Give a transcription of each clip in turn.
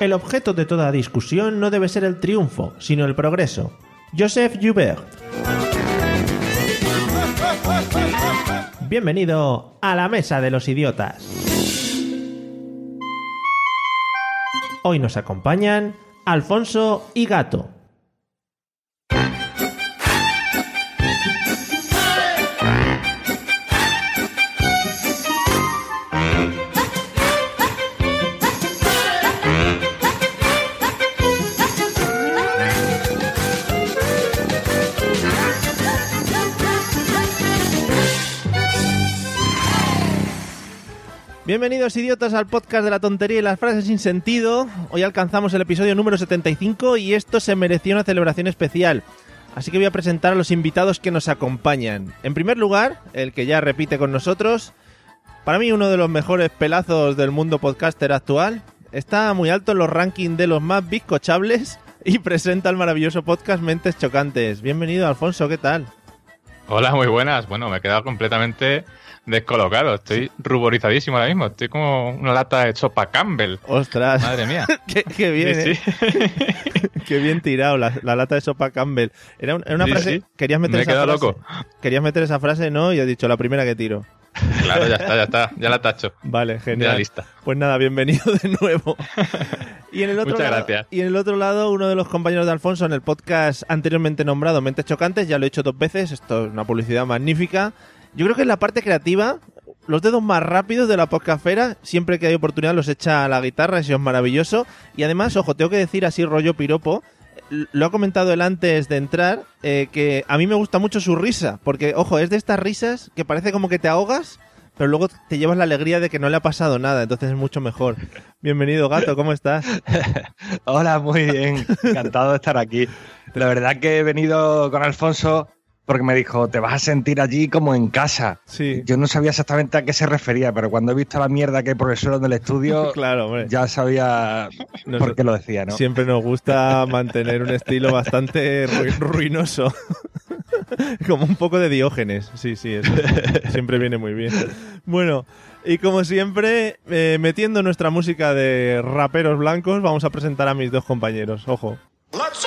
El objeto de toda discusión no debe ser el triunfo, sino el progreso. Joseph Joubert. Bienvenido a la Mesa de los Idiotas. Hoy nos acompañan Alfonso y Gato. Bienvenidos idiotas al podcast de la tontería y las frases sin sentido. Hoy alcanzamos el episodio número 75 y esto se mereció una celebración especial. Así que voy a presentar a los invitados que nos acompañan. En primer lugar, el que ya repite con nosotros, para mí uno de los mejores pelazos del mundo podcaster actual. Está muy alto en los rankings de los más bizcochables y presenta el maravilloso podcast Mentes Chocantes. Bienvenido Alfonso, ¿qué tal? Hola, muy buenas. Bueno, me he quedado completamente descolocado. Estoy ruborizadísimo ahora mismo. Estoy como una lata de sopa Campbell. Ostras. Madre mía. qué, qué bien, Sí, ¿eh? Qué bien tirado, la, la lata de sopa Campbell. Era, un- era una Sí, frase. Querías meter Me he esa quedado frase. loco. Querías meter esa frase, ¿no? Y he dicho la primera que tiro. Claro, ya está, ya está. Ya la tacho. Vale, Ya genial. lista. Pues nada, bienvenido de nuevo. Y en el otro Muchas lado, gracias. Y en el otro lado, uno de los compañeros de Alfonso en el podcast anteriormente nombrado Mentes Chocantes, ya lo he hecho dos veces, esto es una publicidad magnífica. Yo creo que en la parte creativa, los dedos más rápidos de la podcastfera, siempre que hay oportunidad los echa a la guitarra, eso es maravilloso. Y además, ojo, tengo que decir así rollo piropo, lo ha comentado él antes de entrar, eh, que a mí me gusta mucho su risa, porque, ojo, es de estas risas que parece como que te ahogas, pero luego te llevas la alegría de que no le ha pasado nada, entonces es mucho mejor. Bienvenido, gato, ¿cómo estás? Hola, muy bien. Encantado de estar aquí. La verdad que he venido con Alfonso porque me dijo, te vas a sentir allí como en casa. Sí. Yo no sabía exactamente a qué se refería, pero cuando he visto la mierda que hay por el suelo del estudio, Claro, hombre. ya sabía Nos- por qué lo decía, ¿no? Siempre nos gusta mantener un estilo bastante ru- ruinoso. como un poco de Diógenes. Sí, sí, eso siempre viene muy bien. Bueno, y como siempre, eh, metiendo nuestra música de raperos blancos, vamos a presentar a mis dos compañeros. Ojo. Let's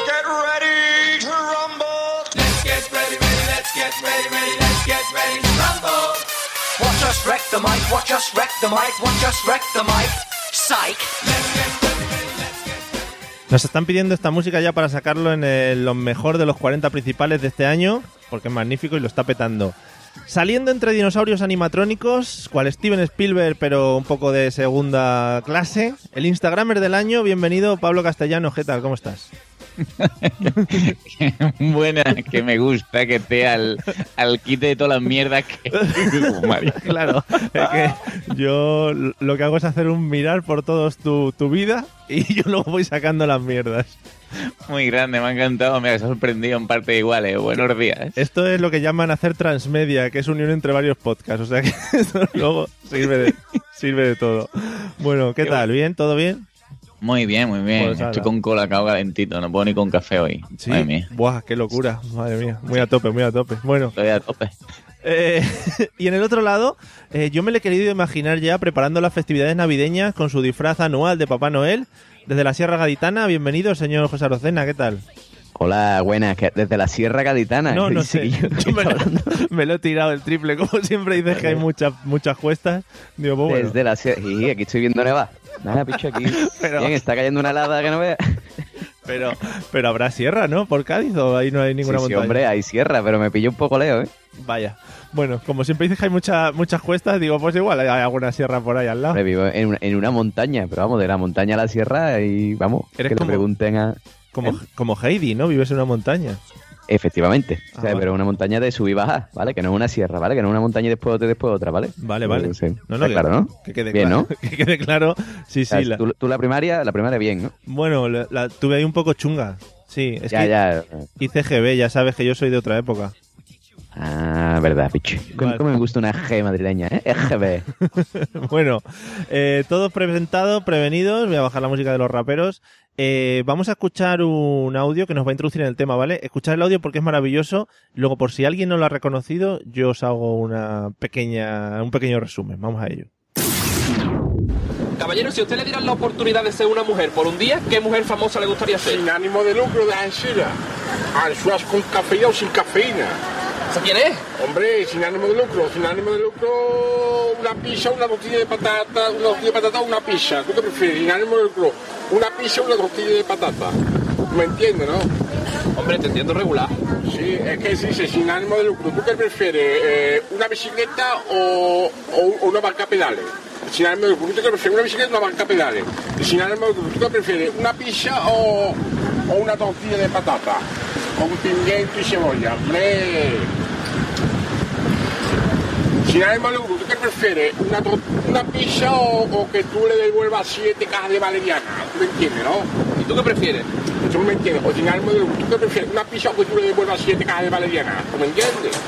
Nos están pidiendo esta música ya para sacarlo en el- lo mejor de los 40 principales de este año, porque es magnífico y lo está petando. Saliendo entre dinosaurios animatrónicos, cual Steven Spielberg, pero un poco de segunda clase, el Instagramer del año, bienvenido Pablo Castellano, ¿qué tal? ¿Cómo estás? Buena, que me gusta que esté al, al quite de todas las mierdas que. Claro, es que yo lo que hago es hacer un mirar por todos tu, tu vida y yo luego voy sacando las mierdas. Muy grande, me ha encantado, me ha sorprendido en parte igual, eh. Buenos días. Esto es lo que llaman hacer transmedia, que es unión entre varios podcasts. O sea que esto luego sirve de, sirve de todo. Bueno, ¿qué Qué tal? ¿Bien? ¿Todo bien? Muy bien, muy bien. Pues. Estoy con colacao calentito, no puedo ni con café hoy. Sí. Madre mía, Buah, qué locura. Madre mía. Muy a tope, muy a tope. Bueno, estoy a tope. eh, y en el otro lado, eh, yo me le he querido imaginar ya preparando las festividades navideñas con su disfraz anual de Papá Noel. Desde la Sierra Gaditana, bienvenido, señor José Arocena, ¿qué tal? Hola, buenas, que desde la Sierra Gaditana. No, no Sí, sé. yo- Yo me, lo, me lo he tirado el triple. Como siempre dices que hay muchas muchas cuestas. Digo, pues bueno. Desde la Sierra. Y aquí estoy viendo nevar. Nada, picho, aquí. Pero- Bien, está cayendo una helada que no veas. Pero, pero habrá sierra, ¿no? Por Cádiz o ahí no hay ninguna sí, sí, montaña. hombre, hay sierra, pero me pilló un poco leo, ¿eh? Vaya. Bueno, como siempre dices que hay muchas muchas cuestas, digo, pues igual hay alguna sierra por ahí al lado. Hombre, vivo en una, en una montaña, pero vamos, de la montaña a la sierra y vamos, Eres que como- le pregunten a... Como, como Heidi, ¿no? Vives en una montaña. Efectivamente. O sea, Ah, pero una montaña de sub y baja, ¿vale? Que no es una sierra, ¿vale? Que no es una montaña y después otra y después otra, ¿vale? Vale, vale. Sí. No, no, que- claro, ¿no? Que quede Bien, claro. ¿no? Que quede claro. Sí, O sea, sí. la- tú, tú la primaria, la primaria bien, ¿no? Bueno, la, la tuve ahí un poco chunga. Sí, es ya, que ya. hice GB, ya sabes que yo soy de otra época. Ah, verdad, picho. ¿Cómo, Vale. cómo me gusta una G madrileña, eh? EGB. bueno, eh, todos presentados, prevenidos. Voy a bajar la música de los raperos. Eh, vamos a escuchar un audio que nos va a introducir en el tema, ¿vale? Escuchar el audio porque es maravilloso. Luego, por si alguien no lo ha reconocido, yo os hago una pequeña, un pequeño resumen. Vamos a ello. Caballero, si usted le dieran la oportunidad de ser una mujer por un día, ¿qué mujer famosa le gustaría ser? Sin ánimo de lucro de Alcira. Ansuas con cafeína o sin cafeína. ¿Esa quién es? Hombre, sin ánimo de lucro, sin ánimo de lucro, una pizza, una tortilla de patata, una tortilla de patata o una pizza. ¿Tú qué prefieres? Sin ánimo de lucro, una pizza o una tortilla de patata. ¿Me entiendes, no? Hombre, te entiendo regular. Sí, es que se dice sin ánimo de lucro. ¿Tú qué prefieres? eh, ¿Una bicicleta o, o- o una barca a pedales? Sin ánimo de lucro. ¿Tú qué prefieres? ¿Una bicicleta o una barca a pedales? Sin ánimo de lucro. ¿Tú qué prefieres? ¿Una pizza o, o una tortilla de patata? Con pimiento y cebolla. ¡Hombre! Sin ánimo de lucro. ¿Tú qué prefieres? ¿Una, una pizza o, o que tú le devuelvas siete cajas de valeriana? ¿Tú me entiendes, no? ¿Y tú qué prefieres? ¿Tú me entiendes? O sin ánimo de lucro. ¿Tú qué prefieres? ¿Una pizza o que tú le devuelvas siete cajas de valeriana? ¿Tú me entiendes?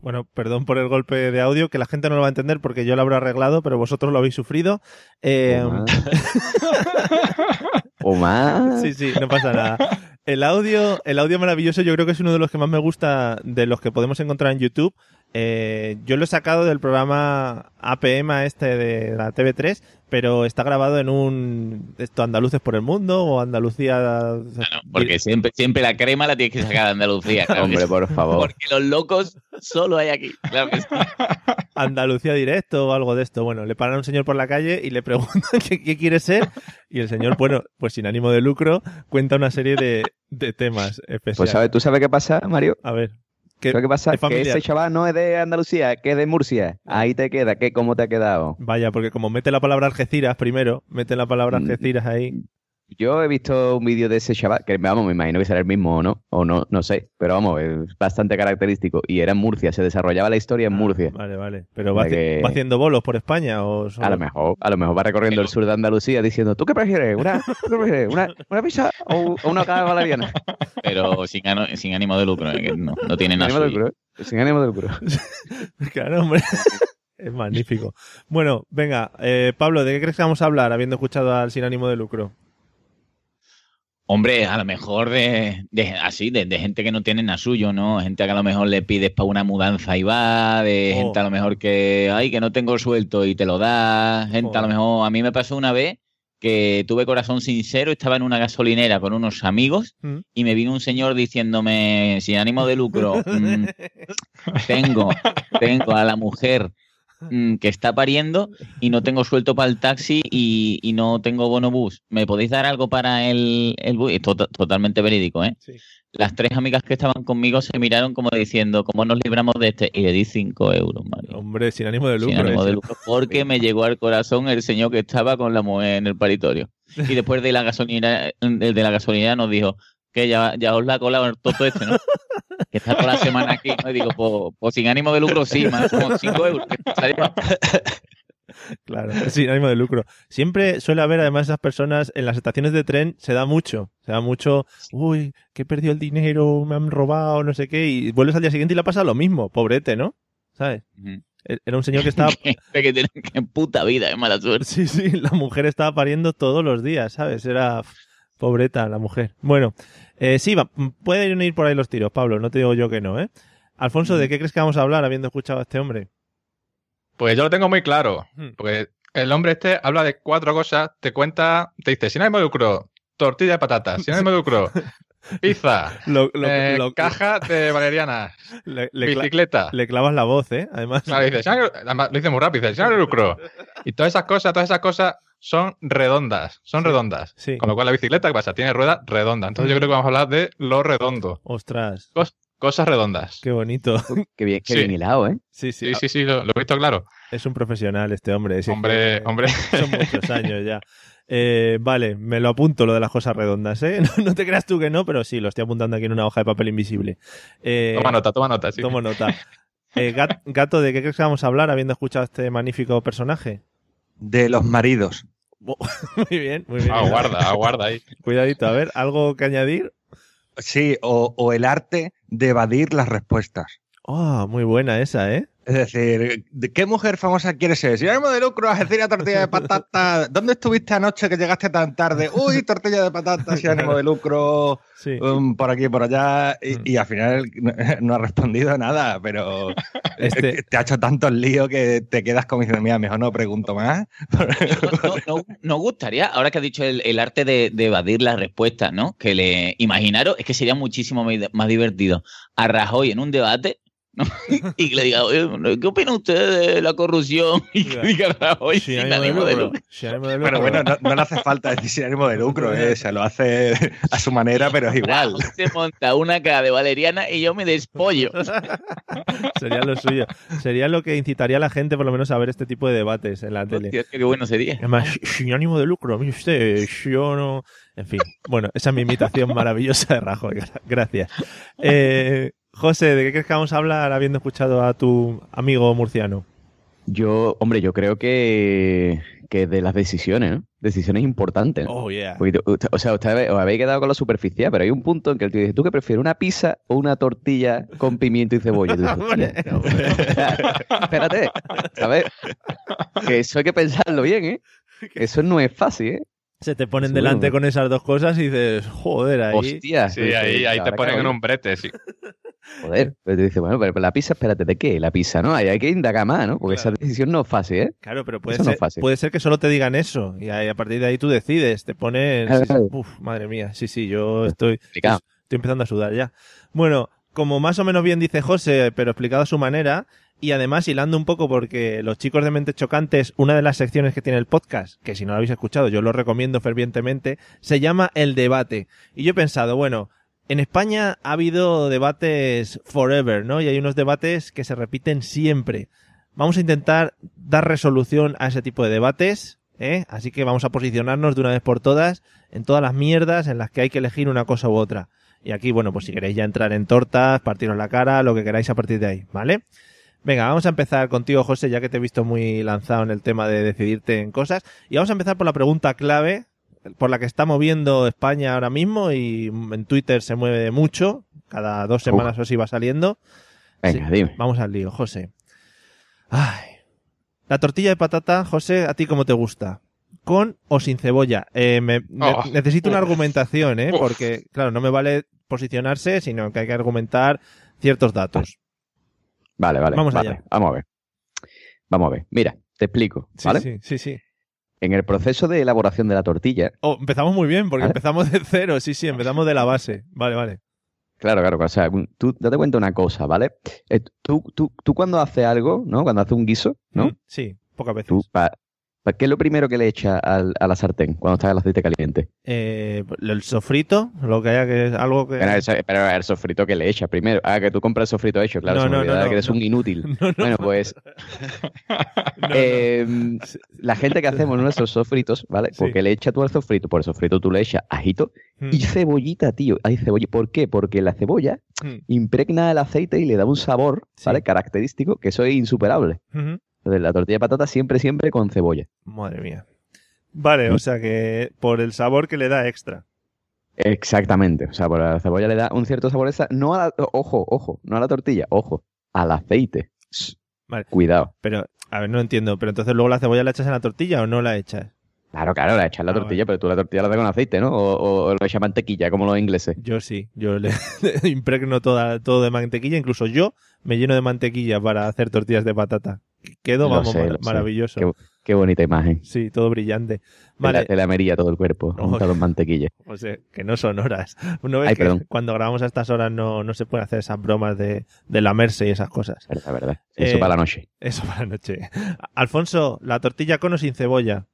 Bueno, perdón por el golpe de audio, que la gente no lo va a entender porque yo lo habré arreglado, pero vosotros lo habéis sufrido. Eh, O más. Sí, sí, no pasa nada. El audio, el audio maravilloso yo creo que es uno de los que más me gusta de los que podemos encontrar en YouTube. Eh, yo lo he sacado del programa APM este de la TV3, pero está grabado en un esto Andaluces por el mundo o Andalucía Porque siempre, siempre la crema la tienes que sacar de Andalucía. claro Hombre, por favor. Porque los locos solo hay aquí. Claro que sí. Andalucía directo o algo de esto. Bueno, le paran a un señor por la calle y le preguntan qué, qué quiere ser y el señor, bueno, pues sin ánimo de lucro, cuenta una serie de, de temas especiales. Pues ¿sabes, ¿tú sabes qué pasa, Mario? A ver. ¿Sabes qué pasa? es Que ese chaval no es de Andalucía, que es de Murcia. Ahí te queda. ¿Qué, ¿Cómo te ha quedado? Vaya, porque como mete la palabra Algeciras primero, mete la palabra Mm. Algeciras ahí. Yo he visto un vídeo de ese chaval, que vamos, me imagino que será el mismo o no, o no, no sé, pero vamos, es bastante característico. Y era en Murcia, se desarrollaba la historia en Murcia. Vale, vale. Pero va, que- va haciendo bolos por España o solo- A lo mejor, a lo mejor va recorriendo el sur de Andalucía diciendo, ¿tú qué prefieres? ¿Una, ¿tú qué prefieres? ¿Una, una pizza o, o una caja valeriana? Pero sin, sin ánimo de lucro, eh, que no, no tiene Sin nada ánimo de lucro, ¿eh? Sin ánimo de lucro. Claro, hombre. es magnífico. Bueno, venga, eh, Pablo, ¿de qué crees que vamos a hablar habiendo escuchado al Sin ánimo de lucro? Hombre, a lo mejor de, de- así, de, de gente que no tiene nada suyo, ¿no? Gente que a lo mejor le pides para una mudanza y va, de Oh. gente a lo mejor que, ay, que no tengo suelto y te lo da, gente a lo mejor, a mí me pasó una vez que tuve corazón sincero, estaba en una gasolinera con unos amigos Mm. y me vino un señor diciéndome, sin ánimo de lucro, mm, tengo, tengo a la mujer mm, que está pariendo y no tengo suelto para el taxi y, y no tengo bono bus. ¿Me podéis dar algo para el, el bus? Esto to- totalmente verídico, ¿eh? Sí. Las tres amigas que estaban conmigo se miraron como diciendo, ¿cómo nos libramos de este? Y le di cinco euros, Mario. Hombre, sin ánimo de lucro. Sin ánimo ese. de lucro, porque me llegó al corazón el señor que estaba con la mujer en el paritorio. Y después de la gasolina, el de la gasolina nos dijo que ya, ya os la ha colado el toto este, ¿no? Que está toda la semana aquí, ¿no? Y digo, pues, pues sin ánimo de lucro sí, más como 5 euros. Claro, sin ánimo de lucro. Siempre suele haber, además, esas personas en las estaciones de tren, se da mucho. Se da mucho, uy, que he perdido el dinero, me han robado, no sé qué, y vuelves al día siguiente y le pasa lo mismo, pobrete, ¿no? ¿Sabes? E- Era un señor que estaba. Que tiene que puta vida, es mala suerte. Sí, sí, la mujer estaba pariendo todos los días, ¿sabes? Era pobreta la mujer. Bueno, eh, sí, va, pueden ir por ahí los tiros, Pablo, no te digo yo que no, ¿eh? Alfonso, ¿de qué crees que vamos a hablar habiendo escuchado a este hombre? Pues yo lo tengo muy claro. Hmm. Porque el hombre este habla de cuatro cosas, te cuenta, te dice, sin ánimo de lucro, tortilla de patatas, sin ánimo de lucro, pizza, Lo- lo- eh, lo- caja de valeriana, Le, le cla- bicicleta. le clavas la voz, ¿eh? Además. Claro, dice, además, lo dice muy rápido, dice, lucro. Y todas esas cosas, todas esas cosas son redondas, son redondas. Sí. Con lo cual la bicicleta, ¿qué pasa? Tiene rueda redonda. Entonces yo creo que vamos a hablar de lo redondo. Ostras, Cos- cosas redondas. qué bonito. Qué bien, qué Sí. bien hilado, ¿eh? Sí, sí. Sí, sí, sí, lo, lo he visto claro. Es un profesional este hombre. Hombre, que- hombre. Son muchos años ya. Eh, vale, me lo apunto lo de las cosas redondas, ¿eh? No, no te creas tú que no, pero sí, lo estoy apuntando aquí en una hoja de papel invisible. Eh, Toma nota, toma nota, sí. Tomo nota. Eh, Gat- Gato, ¿de qué crees que vamos a hablar habiendo escuchado este magnífico personaje? De los maridos. Muy bien, muy bien. Aguarda, aguarda ahí. Cuidadito, a ver, ¿algo que añadir? Sí, o, o el arte de evadir las respuestas. Oh, muy buena esa, ¿eh? Es decir, ¿de qué mujer famosa quieres ser? Si ánimo de lucro, Algeciras, tortilla de patata. ¿Dónde estuviste anoche que llegaste tan tarde? Uy, tortilla de patata, sin ánimo de lucro, Sí. um, por aquí, por allá. Y, Mm. y al final no, no ha respondido nada, pero Este- te ha hecho tanto lío que te quedas como diciendo, mira, mejor no pregunto más. No, gustaría, ahora que has dicho el, el arte de, de evadir las respuestas, ¿no? Que le imaginaros, es que sería muchísimo más más divertido a Rajoy en un debate, ¿no? y que le diga, "Oye, ¿qué opina usted de la corrupción? Y que diga Rajoy Sí, sin ánimo de lucro. ánimo de Pero bueno, no, no le hace falta decir sin ánimo de lucro, ¿eh? se lo hace a su manera, pero es igual. Se monta una cara de valeriana y yo me despollo. Sería lo suyo. Sería lo que incitaría a la gente, por lo menos, a ver este tipo de debates en la tele. Qué bueno sería. Además, sin ánimo de lucro, mire usted, yo no. En fin, bueno, esa es mi imitación maravillosa de Rajoy. gra- Gracias. Eh, José, ¿de qué crees que vamos a hablar habiendo escuchado a tu amigo murciano? Yo, hombre, yo creo que, que de las decisiones, ¿no? Decisiones importantes. ¿no? Oh, yeah. Porque o sea, ustedes os habéis quedado con la superficial, pero hay un punto en que el tío dice, ¿tú qué prefieres, una pizza o una tortilla con pimiento y cebolla? Y tú dices. Espérate, ¿sabes? Que eso hay que pensarlo bien, ¿eh? Eso no es fácil, ¿eh? Se te ponen Sí, delante bueno. con esas dos cosas y dices, joder, ahí. Hostia. Sí, Pues, ahí, eh, ahí te ponen en un brete, sí. Joder, pero tú dices, bueno, pero la pizza, espérate, ¿de qué? La pizza, ¿no? Ahí hay que indagar más, ¿no? Porque Claro. esa decisión no es fácil, ¿eh? Claro, pero puede Eso ser, fácil. puede ser que solo te digan eso y ahí, a partir de ahí tú decides, te pones... Claro, claro. Uf, madre mía, sí, sí, yo estoy, Complicado. estoy empezando a sudar ya. Bueno, como más o menos bien dice José, pero explicado a su manera, y además hilando un poco porque los chicos de Mentes Chocantes, una de las secciones que tiene el podcast, que si no lo habéis escuchado yo lo recomiendo fervientemente, se llama El Debate. Y yo he pensado, bueno, en España ha habido debates forever, ¿no? Y hay unos debates que se repiten siempre. Vamos a intentar dar resolución a ese tipo de debates, ¿eh? Así que vamos a posicionarnos de una vez por todas en todas las mierdas en las que hay que elegir una cosa u otra. Y aquí, bueno, pues si queréis ya entrar en tortas, partiros la cara, lo que queráis a partir de ahí, ¿vale? Venga, vamos a empezar contigo, José, ya que te he visto muy lanzado en el tema de decidirte en cosas. Y vamos a empezar por la pregunta clave, por la que está moviendo España ahora mismo y en Twitter se mueve mucho, cada dos semanas o así va saliendo. Venga, Sí, dime. Vamos al lío, José. Ay. La tortilla de patata, José, ¿a ti cómo te gusta? ¿Con o sin cebolla? Eh, me- ne- Oh. necesito una argumentación, ¿eh? Uf. Porque, claro, no me vale posicionarse, sino que hay que argumentar ciertos datos. Vale, vale. Vamos vale. allá. Vamos a ver. Vamos a ver. Mira, te explico, Sí, ¿vale? sí, sí, sí. En el proceso de elaboración de la tortilla, Oh, empezamos muy bien, porque Vale. empezamos de cero, sí, sí, empezamos de la base. Vale, vale. claro, claro, o sea, tú date cuenta una cosa, ¿vale? Eh, tú, tú, tú cuando haces algo, ¿no? Cuando haces un guiso, ¿no? Sí, pocas veces. Tú, pa- ¿qué es lo primero que le echas al- a la sartén cuando está el aceite caliente? Eh, el sofrito, lo que haya que algo que... Pero, ese- pero el sofrito que le echas primero. Ah, que tú compras el sofrito hecho, claro, No, se me no, no, que eres un inútil. No, no. Bueno, pues eh, la gente que hacemos nuestros sofritos, ¿vale? Sí. Porque le echas tú al sofrito, por el sofrito tú le echas ajito Mm, y cebollita, tío. Hay cebolla. ¿Por qué? Porque la cebolla mm, impregna el aceite y le da un sabor, Sí. ¿vale? Característico, que eso es insuperable. Entonces, la tortilla de patata siempre, siempre con cebolla. Madre mía. Vale, o sea que por el sabor que le da extra. Exactamente. O sea, por la cebolla le da un cierto sabor esa. No a la, ojo, ojo, no a la tortilla, ojo, al aceite. Vale. Cuidado. Pero, a ver, no entiendo. Pero entonces luego la cebolla la echas en la tortilla o no la echas. Claro, claro, la echas la Ah, tortilla, pero tú la tortilla la das con aceite, ¿no? O, o- o le echas mantequilla, como los ingleses. Yo sí, yo le impregno toda, todo de mantequilla. Incluso yo me lleno de mantequilla para hacer tortillas de patata. Quedo, Lo vamos, sé, mar- lo sé. maravilloso. Qué, qué bonita imagen. Sí, todo brillante. Te la- Vale, Te la amarilla todo el cuerpo, No. en mantequilla. o sea, que no son horas. ¿No ves Ay, que perdón. cuando grabamos a estas horas no, no se puede hacer esas bromas de, de lamerse y esas cosas? Verdad, verdad. Eso Eh, para la noche. Eso para la noche. Alfonso, ¿la tortilla con o sin cebolla?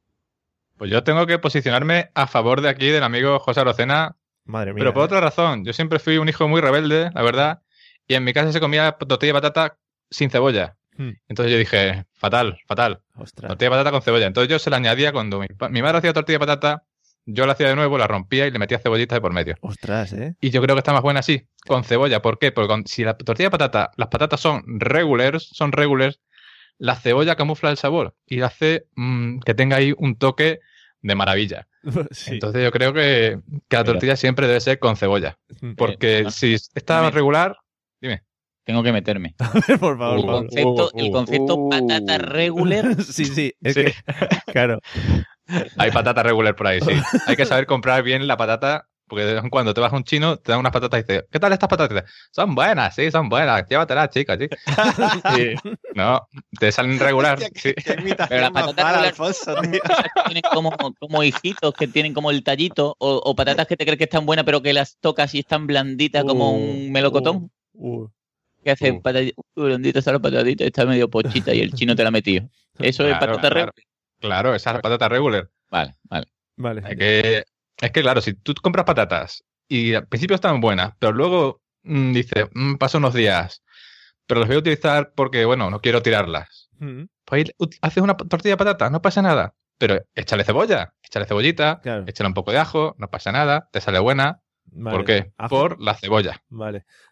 Pues yo tengo que posicionarme a favor de aquí del amigo José Arocena, Madre mía. pero por ¿eh? otra razón. Yo siempre fui un hijo muy rebelde, la verdad, y en mi casa se comía tortilla de patata sin cebolla. Hmm. Entonces yo dije, fatal, fatal. Ostras. Tortilla de patata con cebolla. Entonces yo se la añadía cuando mi, madre hacía tortilla de patata, yo la hacía de nuevo, la rompía y le metía cebollitas de por medio. Ostras, ¿eh? Y yo creo que está más buena así, con cebolla. ¿Por qué? Porque con- si la tortilla de patata, las patatas son regulars, son regulars, la cebolla camufla el sabor y hace mm, que tenga ahí un toque de maravilla. Sí. Entonces yo creo que, que la tortilla siempre debe ser con cebolla. Porque Eh, si está regular, dime. Tengo que meterme. por favor, Uh, El concepto, el concepto uh. patata regular. Sí, sí, es Sí. que, claro. Hay patata regular por ahí, sí. Hay que saber comprar bien la patata, porque de vez en cuando te vas a un chino, te dan unas patatas y dices, ¿qué tal estas patatas? Son buenas, sí, son buenas, llévatelas, chicas, sí. No, te salen regular, sí. Pero las patatas regular- que tienen como, como hijitos que tienen como el tallito, o, o patatas que te crees que están buenas, pero que las tocas y están blanditas como Uh, un melocotón. Que hace blanditas están las patatitas, está medio pochita y el chino te la ha metido. Eso es Claro, patata claro. regular. Claro, esa es la patata regular. Vale, vale. vale. Es que, es que, claro, si tú compras patatas y al principio están buenas, pero luego mm, dices, mm, pasan unos días, pero las voy a utilizar porque, bueno, no quiero tirarlas. Mm, Pues haces una tortilla de patata, no pasa nada. Pero échale cebolla, échale cebollita, Claro. échale un poco de ajo, no pasa nada, te sale buena. Vale. ¿Por qué? Ajo. Por la cebolla. Vale,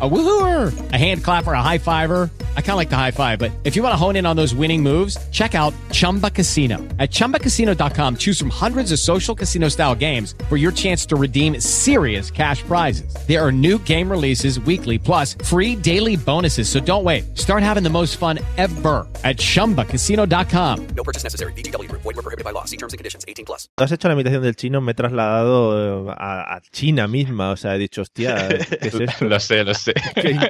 A woohooer, a hand clapper, a high fiver. I kind of like the high five, but if you want to hone in on those winning moves, check out Chumba Casino. At chumbacasino.com, choose from hundreds of social casino style games for your chance to redeem serious cash prizes. There are new game releases weekly, plus free daily bonuses. So don't wait. Start having the most fun ever at chumbacasino.com. No purchase necessary. VGW Group. Void were prohibited by law. See terms and conditions. 18 plus. Tú has hecho la imitación del chino, me he trasladado eh, a, a China misma. O sea, he dicho, hostia, ¿qué es esto? lo sé, lo sé. qué, in-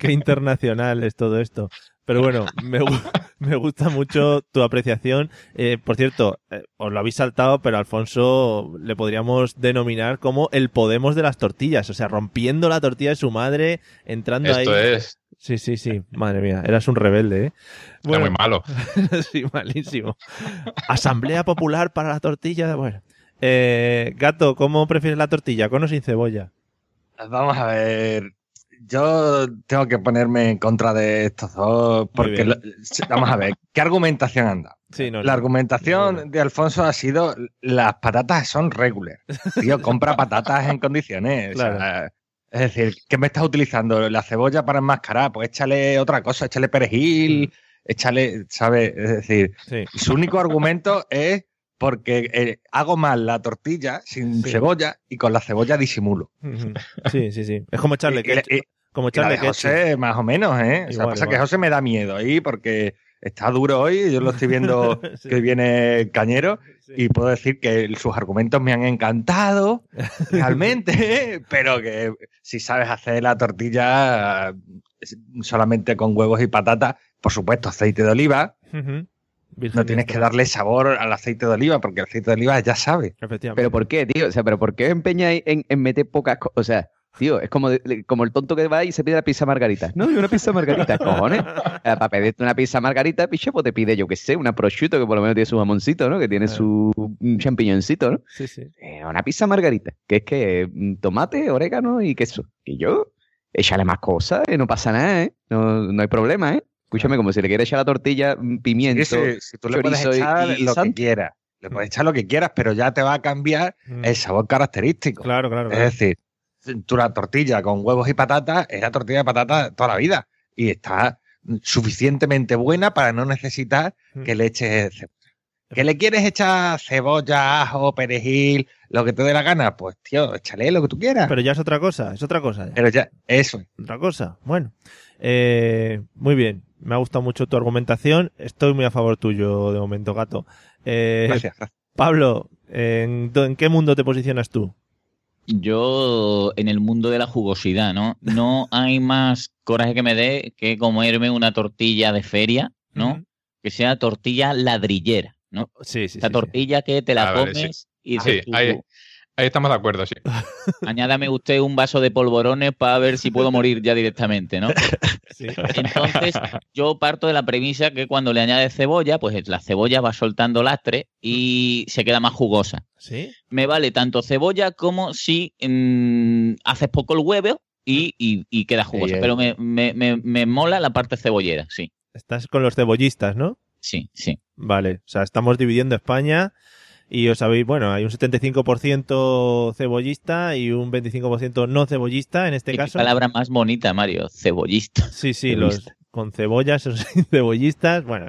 qué internacional es todo esto. Pero bueno, me, gu- me gusta mucho tu apreciación. Eh, por cierto, eh, os lo habéis saltado, pero a Alfonso le podríamos denominar como el Podemos de las tortillas. O sea, rompiendo la tortilla de su madre, entrando Esto ahí. es. Sí, sí, sí. Madre mía, eras un rebelde, ¿eh? Está muy malo. sí, malísimo. Asamblea Popular para la tortilla. Bueno. Eh, gato, ¿cómo prefieres la tortilla? ¿Con o sin cebolla? Vamos a ver. Yo tengo que ponerme en contra de estos dos porque, lo- vamos a ver, ¿qué argumentación anda? Sí, no, La no. argumentación de Alfonso ha sido las patatas son regular. Tío, compra patatas en condiciones. o sea, Claro. es decir, ¿qué me estás utilizando? ¿La cebolla para enmascarar? Pues échale otra cosa, échale perejil, échale, ¿sabes? Es decir, Sí. su único argumento es porque eh, hago mal la tortilla sin Sí. cebolla y con la cebolla disimulo. Sí, sí, sí. Es como echarle Y- y- ketchup. y- como echarle ketchup. José, más o menos, ¿eh? O sea, Igual, pasa que igual. José me da miedo ahí porque está duro hoy, yo lo estoy viendo Sí. que viene cañero y puedo decir que sus argumentos me han encantado, realmente, pero que si sabes hacer la tortilla eh, solamente con huevos y patatas, por supuesto, aceite de oliva, Ujú. Virgen no tienes que darle sabor al aceite de oliva porque el aceite de oliva ya sabe. Efectivamente. Pero ¿por qué, tío? O sea, ¿pero por qué os empeñáis en, en meter pocas cosas? O sea, tío, es como, como el tonto que va y se pide la pizza margarita. No, yo una pizza margarita, cojones. Para pedirte una pizza margarita, piche, pues te pide, yo qué sé, una prosciutto que por lo menos tiene su jamoncito, ¿no? Que tiene su mm, champiñoncito, ¿no? Sí, sí. Eh, una pizza margarita, que es que mm, tomate, orégano y queso. Y yo, échale más cosas, eh, no pasa nada, ¿eh? No, no hay problema, ¿eh? Escúchame, como si le quieres echar la tortilla, mm, pimiento, Sí, sí, si tú le puedes echar y lo que quieras, le puedes echar lo que quieras, pero ya te va a cambiar Mm. el sabor característico. Claro, claro. Es claro. decir, tú la tortilla con huevos y patatas es la tortilla de patata toda la vida y está suficientemente buena para no necesitar Mm. que le eches cebolla. ¿Que le quieres echar cebolla, ajo, perejil, lo que te dé la gana? Pues, tío, échale lo que tú quieras. Pero ya es otra cosa, es otra cosa. ya. Pero ya, eso. Otra cosa. Bueno. Eh, muy bien. Me ha gustado mucho tu argumentación. Estoy muy a favor tuyo de momento, gato. Eh, Gracias. Pablo, ¿en, ¿en qué mundo te posicionas tú? Yo en el mundo de la jugosidad, ¿no? No hay más coraje que me dé que comerme una tortilla de feria, ¿no? Que sea tortilla ladrillera, ¿no? Sí, sí. Esta tortilla que te la Ah, vale, comes sí. y Sí, dices tú, ahí, ahí estamos de acuerdo, sí. añádame usted un vaso de polvorones para ver si puedo morir ya directamente, ¿no? Entonces, yo parto de la premisa que cuando le añades cebolla, pues la cebolla va soltando lastre y se queda más jugosa. ¿Sí? Me vale tanto cebolla como si mm, haces poco el huevo y, y- y queda jugosa. Pero me, me- me- me mola la parte cebollera, sí. Estás con los cebollistas, ¿no? Sí, sí. Vale, o sea, estamos dividiendo España y os sabéis, bueno, hay un 75% cebollista y un 25% no cebollista en este Qué caso. palabra más bonita, Mario, cebollista. Sí, sí, los con cebollas, cebollistas. Bueno,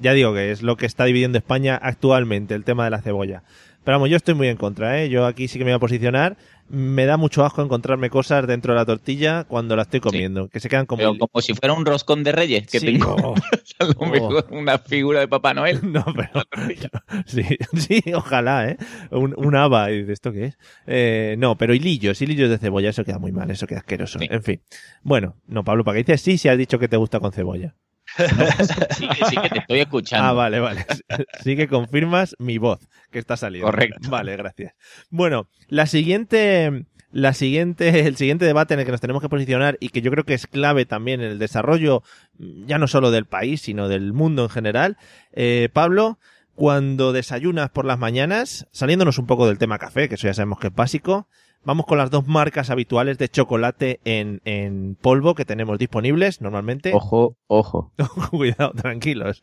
ya digo que es lo que está dividiendo España actualmente, el tema de la cebolla. Pero vamos, yo estoy muy en contra, ¿eh? Yo aquí sí que me voy a posicionar. Me da mucho asco encontrarme cosas dentro de la tortilla cuando la estoy comiendo, que se quedan como... Pero como si fuera un roscón de reyes, que Sí, tengo oh. a lo mejor una figura de Papá Noel. No, pero... Sí, sí, ojalá, ¿eh? Un, un haba, y de esto qué es. Eh, no, pero hilillos, hilillos de cebolla, eso queda muy mal, eso queda asqueroso. En fin. Bueno, no, Pablo, ¿para qué dices sí si has dicho que te gusta con cebolla? Sí, que sí, que te estoy escuchando. Ah, vale, vale. Sí que confirmas mi voz que está saliendo. Correcto. Vale, gracias. Bueno, la siguiente, la siguiente, el siguiente debate en el que nos tenemos que posicionar y que yo creo que es clave también en el desarrollo, ya no solo del país, sino del mundo en general. Eh, Pablo, cuando desayunas por las mañanas, saliéndonos un poco del tema café, que eso ya sabemos que es básico, vamos con las dos marcas habituales de chocolate en, en polvo que tenemos disponibles normalmente. Ojo, ojo. Cuidado, tranquilos.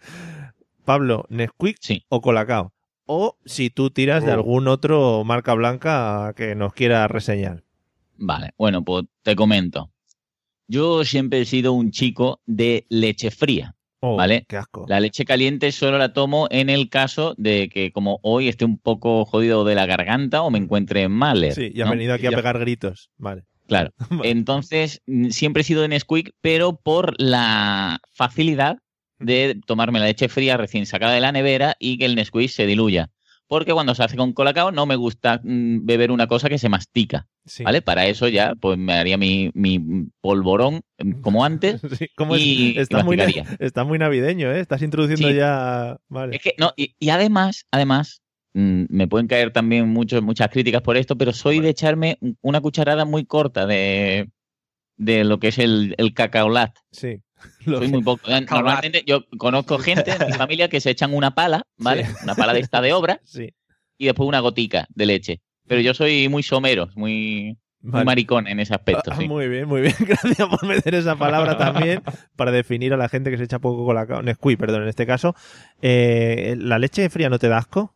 Pablo, Nesquik o Colacao. O si tú tiras de Oh. algún otro marca blanca que nos quiera reseñar. Vale, bueno, pues te comento. Yo siempre he sido un chico de leche fría. Oh, ¿Vale? Qué asco. La leche caliente solo la tomo en el caso de que como hoy esté un poco jodido de la garganta o me encuentre mal. Sí, y ¿no? venido aquí a pegar gritos. Vale. Claro. Entonces, mm, siempre he sido de Nesquik, pero por la facilidad de tomarme la leche fría recién sacada de la nevera y que el Nesquik se diluya. Porque cuando se hace con colacao no me gusta mm, beber una cosa que se mastica. Sí. ¿Vale? Para eso ya pues me haría mi, mi polvorón mm, como antes. Sí, ¿cómo es? y, y está, muy, na- masticaría. está muy navideño, ¿eh? Estás introduciendo Sí. ya... Vale. Es que, no, y, y además, además, mm, me pueden caer también muchas críticas por esto, pero soy de echarme una cucharada muy corta de, de lo que es el, el cacaolat. Sí. Soy muy poco. Normalmente yo conozco gente en mi familia que se echan una pala, ¿vale? Una pala de esta de obra Sí. y después una gotica de leche. Pero yo soy muy somero, muy, muy Vale. maricón en ese aspecto. Ah, sí. Muy bien, muy bien. Gracias por meter esa palabra también para definir a la gente que se echa poco colacao. Nesquik, perdón, en este caso. Eh, ¿La leche fría no te da asco?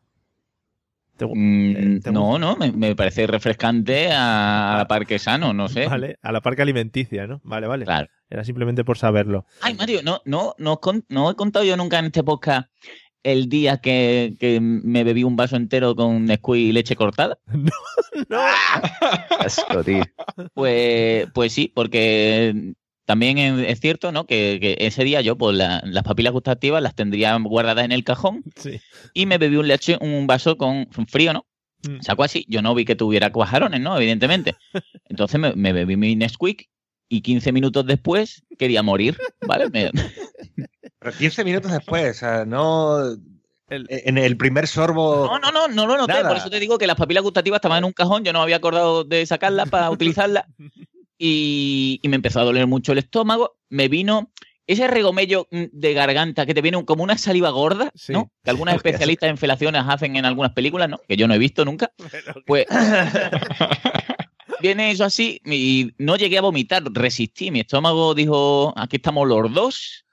¿Te gu- Mm, te no, no, me, me parece refrescante a, a parque sano, no sé. Vale, a la parque alimenticia, ¿no? Vale, vale. Claro. Era simplemente por saberlo. Ay, Mario, no, no, no, no he contado yo nunca en este podcast el día que, que me bebí un vaso entero con Nesquik y leche cortada. Asco, tío. Pues, pues sí, porque también es cierto, ¿no? Que, que ese día yo, pues la- las papilas gustativas las tendría guardadas en el cajón Sí. y me bebí un leche, un vaso con frío, ¿no? Mm. Sacó así, yo no vi que tuviera cuajarones, ¿no? Evidentemente. Entonces me, me bebí mi Nesquik y 15 minutos después quería morir, ¿vale? Me- Pero 15 minutos después, o sea, no. En el primer sorbo. No, no, no, no lo noté. Nada. Por eso te digo que las papilas gustativas estaban en un cajón, yo no me había acordado de sacarlas para utilizarlas. Y, y me empezó a doler mucho el estómago. Me vino ese regomello mm, de garganta que te viene como una saliva gorda, ¿no? Que algunos especialistas en felaciones hacen en algunas películas, ¿no? Que yo no he visto nunca. Pues viene eso así y no llegué a vomitar, resistí. Mi estómago dijo, aquí estamos los dos.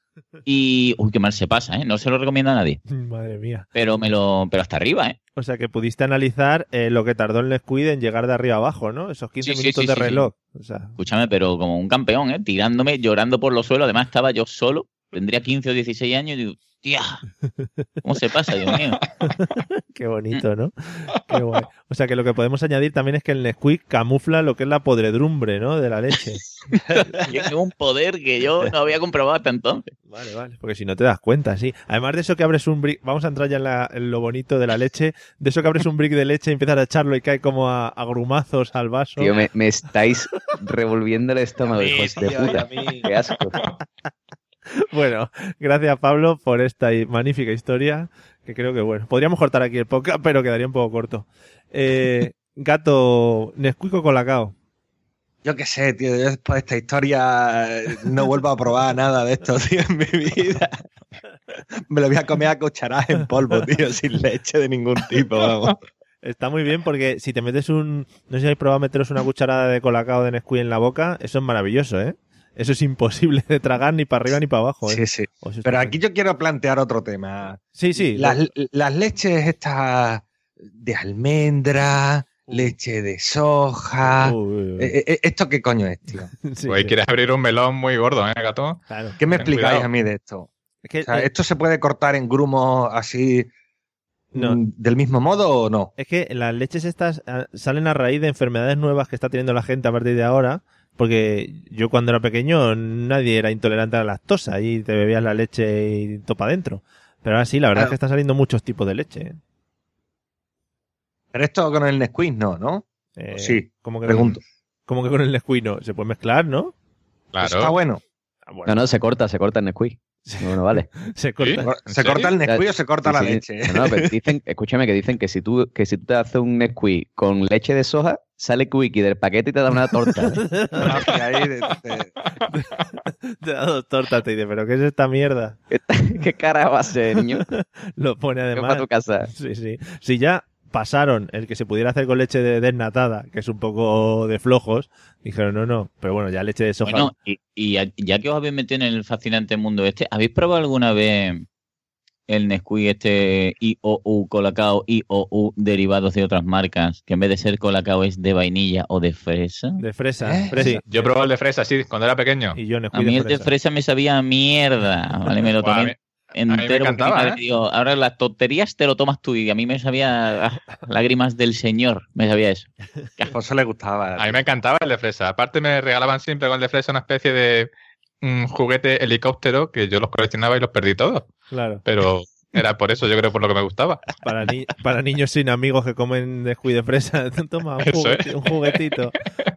Y, uy, qué mal se pasa, ¿eh? No se lo recomiendo a nadie. Madre mía. Pero me lo, pero hasta arriba, ¿eh? O sea que pudiste analizar eh, lo que tardó el Nesquik en llegar de arriba abajo, ¿no? Esos 15 Sí, sí, minutos sí, de sí, reloj. O sea, Escúchame, pero como un campeón, ¿eh? Tirándome, llorando por los suelos. Además, estaba yo solo. Tendría 15 o 16 años y digo, Hostia. ¿Cómo se pasa, Dios mío? Qué bonito, ¿no? Qué guay. O sea que lo que podemos añadir también es que el Nesquik camufla lo que es la podredumbre, ¿no? De la leche. Tiene un poder que yo no había comprobado hasta entonces. Vale, vale. Porque si no te das cuenta, sí. Además de eso que abres un brick, vamos a entrar ya en, la- en lo bonito de la leche, de eso que abres un brick de leche y empiezas a echarlo y cae como a, a grumazos al vaso. Tío, me, me estáis revolviendo el estómago, hijos de puta. Qué asco. Bueno, gracias Pablo por esta magnífica historia, que creo que bueno, podríamos cortar aquí el podcast, pero quedaría un poco corto. Eh, gato, Nesquik o Colacao. Yo qué sé, tío, yo después de esta historia no vuelvo a probar nada de esto, tío, en mi vida. Me lo voy a comer a cucharadas en polvo, tío, sin leche de ningún tipo, vamos. Está muy bien porque si te metes un, no sé si habéis probado meteros una cucharada de Colacao de Nesquik en la boca, eso es maravilloso, ¿eh? Eso es imposible de tragar ni para arriba ni para abajo. ¿eh? Sí, sí. O sea, Pero aquí yo quiero plantear otro tema. Sí, sí. Las, lo- las leches estas de almendra, leche de soja. eh, eh, ¿Esto qué coño es, tío? Pues quieres abrir un melón muy gordo, ¿eh, gato? ¿Qué me Ten explicáis cuidado. a mí de esto? que, O sea, eh, ¿Esto se puede cortar en grumos así No. mm, del mismo modo o no? Es que las leches estas ah, salen a raíz de enfermedades nuevas que está teniendo la gente a partir de ahora. Porque yo cuando era pequeño nadie era intolerante a la lactosa y te bebías la leche y topa adentro. Pero ahora sí, la verdad Claro. es que están saliendo muchos tipos de leche. ¿eh? Pero esto con el Nesquik no, ¿no? Eh, ¿O sí, ¿cómo que pregunto. Como que con el Nesquik no? Se puede mezclar, ¿no? Claro. Está bueno. No, no, se corta, se corta el Nesquik. No, no vale. Se corta. ¿Se corta el Nesquik o se corta la Sí, leche? No, no, pero dicen, escúchame, que dicen que si tú, que si tú te haces un Nesquik con leche de soja, sale Quickie del paquete y te da una torta. Que ahí de- de- Te da dos tortas, te dice, ¿pero qué es esta mierda? ¿Qué cara va a ser, niño? Lo pone además. pa' tu casa. Sí, sí. Si ya pasaron el que se pudiera hacer con leche de desnatada, que es un poco de flojos, dijeron, no, no, pero bueno, ya leche de soja. Bueno, y, y ya, ya que os habéis metido en el fascinante mundo este, ¿habéis probado alguna vez el Nesquik este IOU Colacao, IOU derivados de otras marcas, que en vez de ser Colacao es de vainilla o de fresa? De fresa, ¿Eh? fresa. Sí, yo probé el de fresa, sí, cuando era pequeño. Y yo A Nesquik mí de el de fresa. me sabía a mierda, ¿vale? Me lo a tomé mí- a mí me entero. porque encantaba, ¿eh? me ahora las tonterías te lo tomas tú y a mí me sabía lágrimas del señor, me sabía eso. que a Alfonso le gustaba. A mí me encantaba el de fresa. Aparte me regalaban siempre con el de fresa una especie de mm, juguete helicóptero que yo los coleccionaba y los perdí todos. Claro. Pero era por eso, yo creo, por lo que me gustaba. Para, ni- para niños sin amigos que comen Nesquik de fresa, toma un juguetito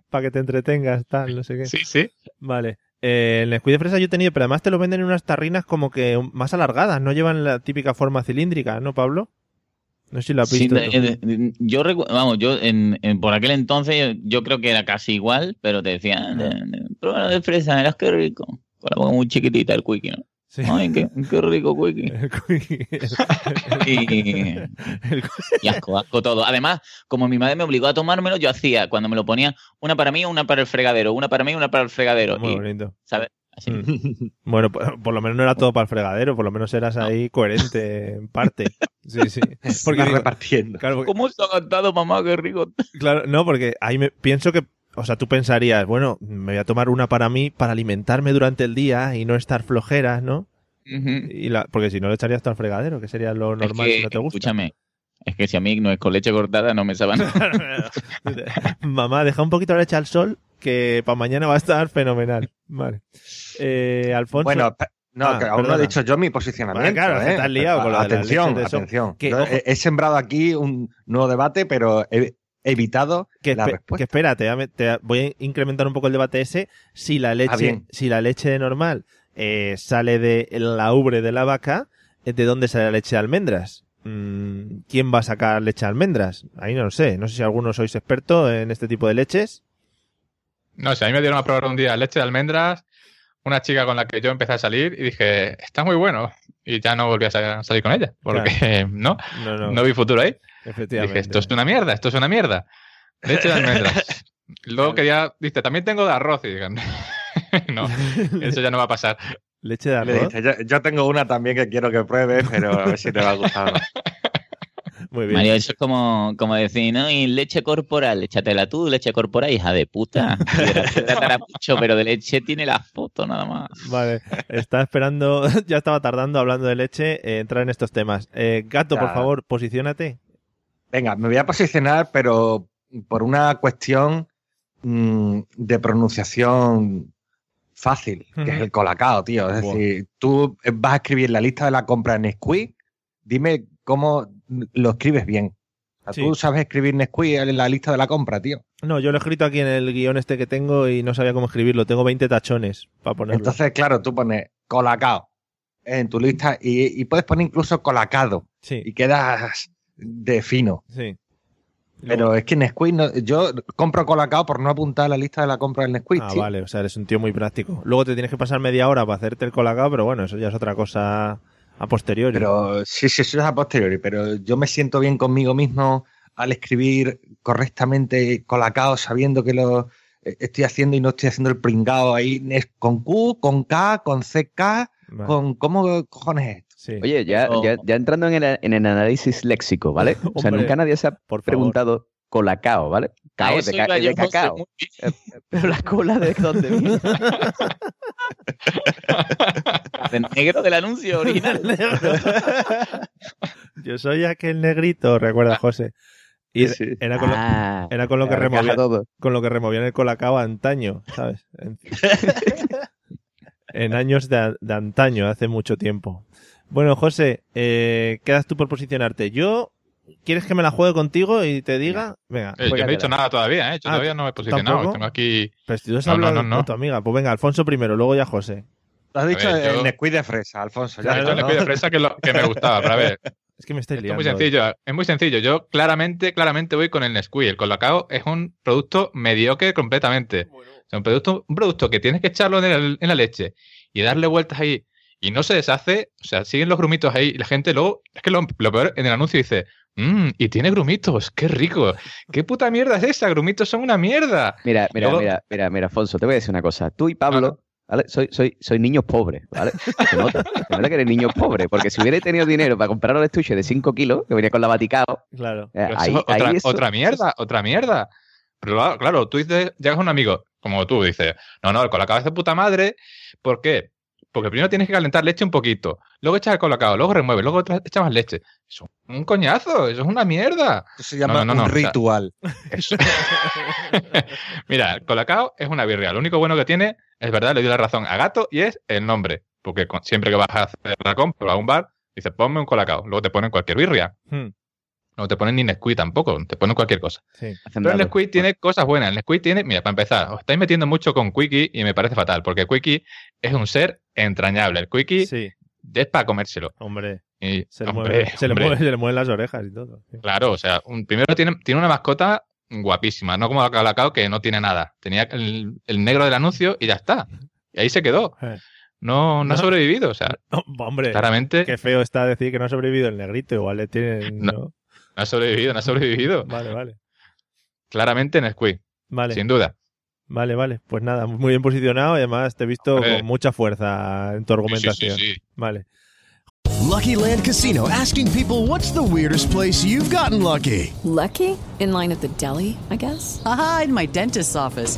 para que te entretengas, tal, no sé qué. Sí, sí. Vale. Eh, el Nesquik de fresa yo he tenido, pero además te lo venden en unas tarrinas como que más alargadas, no llevan la típica forma cilíndrica, ¿no, Pablo? No sé si lo has Sí, visto. tú. de- de- yo recu- vamos, yo en, en- por aquel entonces yo, yo creo que era casi igual, pero te decían, de, de- prueba de fresa, verás qué rico. Con la boca muy chiquitita el quickie, ¿no? Sí. Ay, qué, qué rico quickie. El Quickie. Y, y asco, asco todo. Además, como mi madre me obligó a tomármelo, yo hacía, cuando me lo ponía, una para mí, una para el fregadero, una para mí, una para el fregadero. Muy Y, bonito. ¿sabes? Así. Mm. Bueno, por, por lo menos no era todo para el fregadero, por lo menos eras ahí coherente en parte. Sí, sí. Porque digo, repartiendo. claro, porque- ¿Cómo se ha cantado, mamá? Qué rico. claro, no, porque ahí me pienso que, o sea, tú pensarías, bueno, me voy a tomar una para mí para alimentarme durante el día y no estar flojeras, ¿no? Y la, porque si no le echarías todo al fregadero, que sería lo normal Es que, si no te gusta. Escúchame, es que si a mí no es con leche cortada, no me saben. Mamá, deja un poquito la leche al sol que para mañana va a estar fenomenal. Vale. Eh, Alfonso. Bueno, no, Ah, que aún no perdona. he dicho yo mi posicionamiento. Vale, claro, ¿eh? has liado con lo de la atención, leche de so- atención. Yo ojo. he, he sembrado aquí un nuevo debate, pero he evitado que, la respuesta. que espérate, te voy a incrementar un poco el debate ese. Si la leche, Ah, bien. si la leche normal eh, sale de la ubre de la vaca, eh, ¿de dónde sale la leche de almendras? Mm, ¿Quién va a sacar leche de almendras? Ahí no lo sé. No sé si algunos sois expertos en este tipo de leches. No sé, a mí me dieron a probar un día leche de almendras, una chica con la que yo empecé a salir y dije, está muy bueno. Y ya no volví a sa- salir con ella, porque no, No, no, no vi futuro ahí. efectivamente. Dije, esto es una mierda, esto es una mierda. Leche de almendras. Luego quería, dice, también tengo de arroz. Y digo, no, eso ya no va a pasar. Leche de Le arroz. dije, yo, yo tengo una también que quiero que pruebes, pero a ver si te va a gustar. Muy bien. Mario, eso es como, como decir, ¿no? Y leche corporal, échatela tú, leche corporal, hija de puta. Mucho, pero de leche tiene la foto nada más. Vale, estaba esperando, ya estaba tardando hablando de leche, eh, entrar en estos temas. Eh, Gato, por favor, posiciónate. Venga, me voy a posicionar, pero por una cuestión mm, de pronunciación fácil, que es el colacao, tío. Es decir, tú vas a escribir la lista de la compra en Nesquik, dime cómo lo escribes bien. O sea, Sí. Tú sabes escribir Nesquik en la lista de la compra, tío. No, yo lo he escrito aquí en el guion este que tengo y no sabía cómo escribirlo. Tengo 20 tachones para ponerlo. Entonces, claro, tú pones colacao en tu lista y, y puedes poner incluso colacado Sí. y quedas de fino. Sí. Pero es que Nesquik, no, yo compro colacao por no apuntar a la lista de la compra del Nesquik, Ah, tío. vale, o sea, eres un tío muy práctico. Luego te tienes que pasar media hora para hacerte el colacao, pero bueno, eso ya es otra cosa a posteriori. Pero sí, sí, eso es a posteriori, pero yo me siento bien conmigo mismo al escribir correctamente colacao sabiendo que lo eh, estoy haciendo y no estoy haciendo el pringao ahí con Q, con K, con CK, Vale. con ¿cómo cojones es esto? Sí. Oye, ya, ya, ya entrando en el, en el análisis léxico, ¿vale? O sea, nunca nadie se ha por favor. preguntado colacao, ¿vale? Cao de, ca- de cacao. Eh, Pero la cola de dónde viene. El negro del anuncio original. Yo soy aquel negrito, recuerda José. Y Sí. era con lo, Ah, era con lo que ahora encaja removía, todo. con lo que removían el colacao antaño, ¿sabes? En, en años de, de antaño, hace mucho tiempo. Bueno, José, eh, quedas tú por posicionarte. Yo, ¿quieres que me la juegue contigo y te diga? Venga, Eh, yo no he dicho nada todavía, ¿eh? Yo Ah, todavía no me he posicionado. ¿tampoco? Tengo aquí. pero si tú has No, no, hablado no, no. con tu amiga. Pues venga, Alfonso primero, luego ya José. Tú has dicho ver, yo- el Nesquik de fresa, Alfonso. Ya Esto ¿no? le pido fresa que, lo- que me gustaba, pero a ver, Es que me estáis esto es liando. muy sencillo. Es muy sencillo. Yo claramente, claramente voy con el Nesquik. El colacao es un producto mediocre completamente. O sea, un producto, un producto que tienes que echarlo en, el- en la leche y darle vueltas ahí y no se deshace. O sea, siguen los grumitos ahí y la gente luego. Es que lo, lo peor en el anuncio dice. Mmm, y tiene grumitos, qué rico. ¿Qué puta mierda es esa? Grumitos son una mierda. Mira, mira, Luego- mira, mira, mira, Alfonso, te voy a decir una cosa. Tú y Pablo, ¿vale? Soy, soy, soy niños pobres, ¿vale? Se nota, se nota que eres niños pobres, porque si hubiera tenido dinero para comprar un estuche de 5 kilos, que venía con la Vaticao, Claro. eh, ahí, otra, ahí eso- otra mierda, otra mierda. Pero claro, claro, tú dices, llegas a un amigo, como tú, dices, no, no, el colacao es de puta madre. ¿Por qué? Porque primero tienes que calentar leche un poquito, luego echas el colacao, luego remueves, luego otra- echas más leche. Eso es un coñazo, eso es una mierda. Eso se llama No, no, no, un ritual. Eso- Mira, el colacao es una birria. Lo único bueno que tiene, es verdad, le doy la razón a Gato y es el nombre. Porque con- siempre que vas a hacer la compra a un bar, dices, ponme un colacao. Luego te ponen cualquier birria. Hmm, No te ponen ni Nesquik tampoco, te ponen cualquier cosa. sí. Pero el. Nesquik tiene cosas buenas. El Nesquik tiene, mira, para empezar, os estáis metiendo mucho con Quickie y me parece fatal, porque Quickie es un ser entrañable. El Quickie Sí, es para comérselo. hombre. Y, Se le, hombre, mueve, se, le hombre, mueve- se le mueven las orejas y todo. Claro, o sea, un, primero tiene, tiene una mascota guapísima, no como la Calacao que no tiene nada. Tenía el, el negro del anuncio y ya está. Y ahí se quedó. Eh. No, no, No. ha sobrevivido. O sea, hombre, claramente qué feo está decir que no ha sobrevivido el negrito. Igual le tienen. No. ha sobrevivido, no ha sobrevivido. Vale, vale. Claramente Nesquik, Vale. sin duda. Vale, vale. Pues nada, muy bien posicionado y además te he visto Hombre. con mucha fuerza en tu Sí, sí, argumentación. sí, sí. Vale. Lucky Land Casino asking people what's the weirdest place you've gotten lucky? Lucky? In line at the deli, I guess? Aha, in my dentist's office.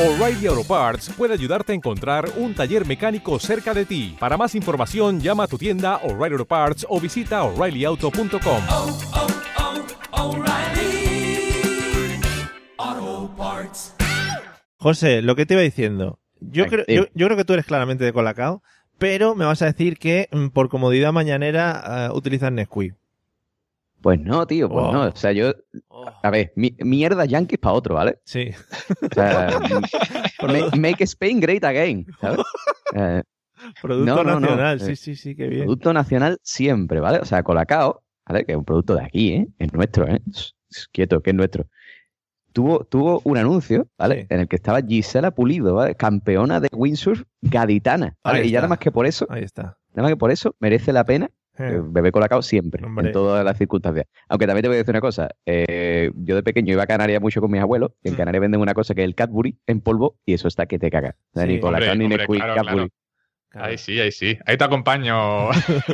O'Reilly Auto Parts puede ayudarte a encontrar un taller mecánico cerca de ti. Para más información, llama a tu tienda O'Reilly Auto Parts o visita oreillyauto.com. José, lo que te iba diciendo. Yo, creo, dime. yo, yo creo que tú eres claramente de Colacao, pero me vas a decir que mm, por comodidad mañanera eh, utilizas Nesquik. Pues no, tío, pues Oh. no. O sea, yo. A ver, mi- mierda yankees para otro, ¿vale? Sí. O sea, ma- make Spain great again, ¿sabes? Eh, Producto No, no, no. nacional, sí, Eh, sí, sí, qué bien. producto nacional siempre, ¿vale? O sea, Colacao, ¿vale? Que es un producto de aquí, ¿eh? Es nuestro, ¿eh? Quieto, que es nuestro. tuvo, tuvo un anuncio, ¿vale? En el que estaba Gisela Pulido, ¿vale? Campeona de windsurf gaditana. ¿vale? Y ya nada más que por eso, Ahí está. nada más que por eso, merece la pena Eh. eh, beber colacao siempre, Hombre. en todas las circunstancias. Aunque también te voy a decir una cosa. eh, yo de pequeño iba a Canarias mucho con mis abuelos, y en Mm. Canarias venden una cosa que es el Cadbury en polvo, y eso está que te caga. O sea, Sí. ni colacao ni Nesquik, claro, Cadbury. claro. Ahí sí, ahí sí. Ahí te acompaño,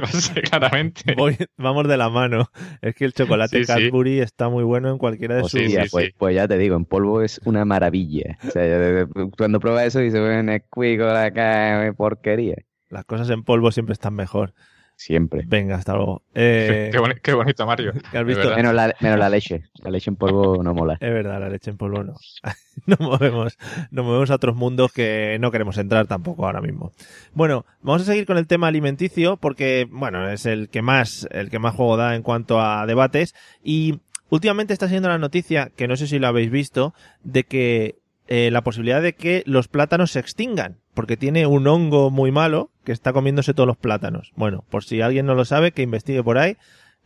claramente. Voy- vamos de la mano. Es que el chocolate Sí, sí. Cadbury está muy bueno en cualquiera de sus... Hostia, pues, pues ya te digo, en polvo es una maravilla. O sea, cuando pruebas eso dices, bueno, Nesquik, colacao, porquería. Las cosas en polvo siempre están mejor. Siempre. Venga, hasta luego. Eh, Qué, boni- qué bonito, Mario. ¿qué has de visto? verdad. Menos la, menos la leche. La leche en polvo no mola. Es verdad, la leche en polvo no. nos movemos, nos movemos a otros mundos que no queremos entrar tampoco ahora mismo. Bueno, vamos a seguir con el tema alimenticio porque, bueno, es el que más, el que más juego da en cuanto a debates y últimamente está siendo la noticia, que no sé si lo habéis visto, de que eh, la posibilidad de que los plátanos se extingan porque tiene un hongo muy malo que está comiéndose todos los plátanos. Bueno, por si alguien no lo sabe, que investigue por ahí,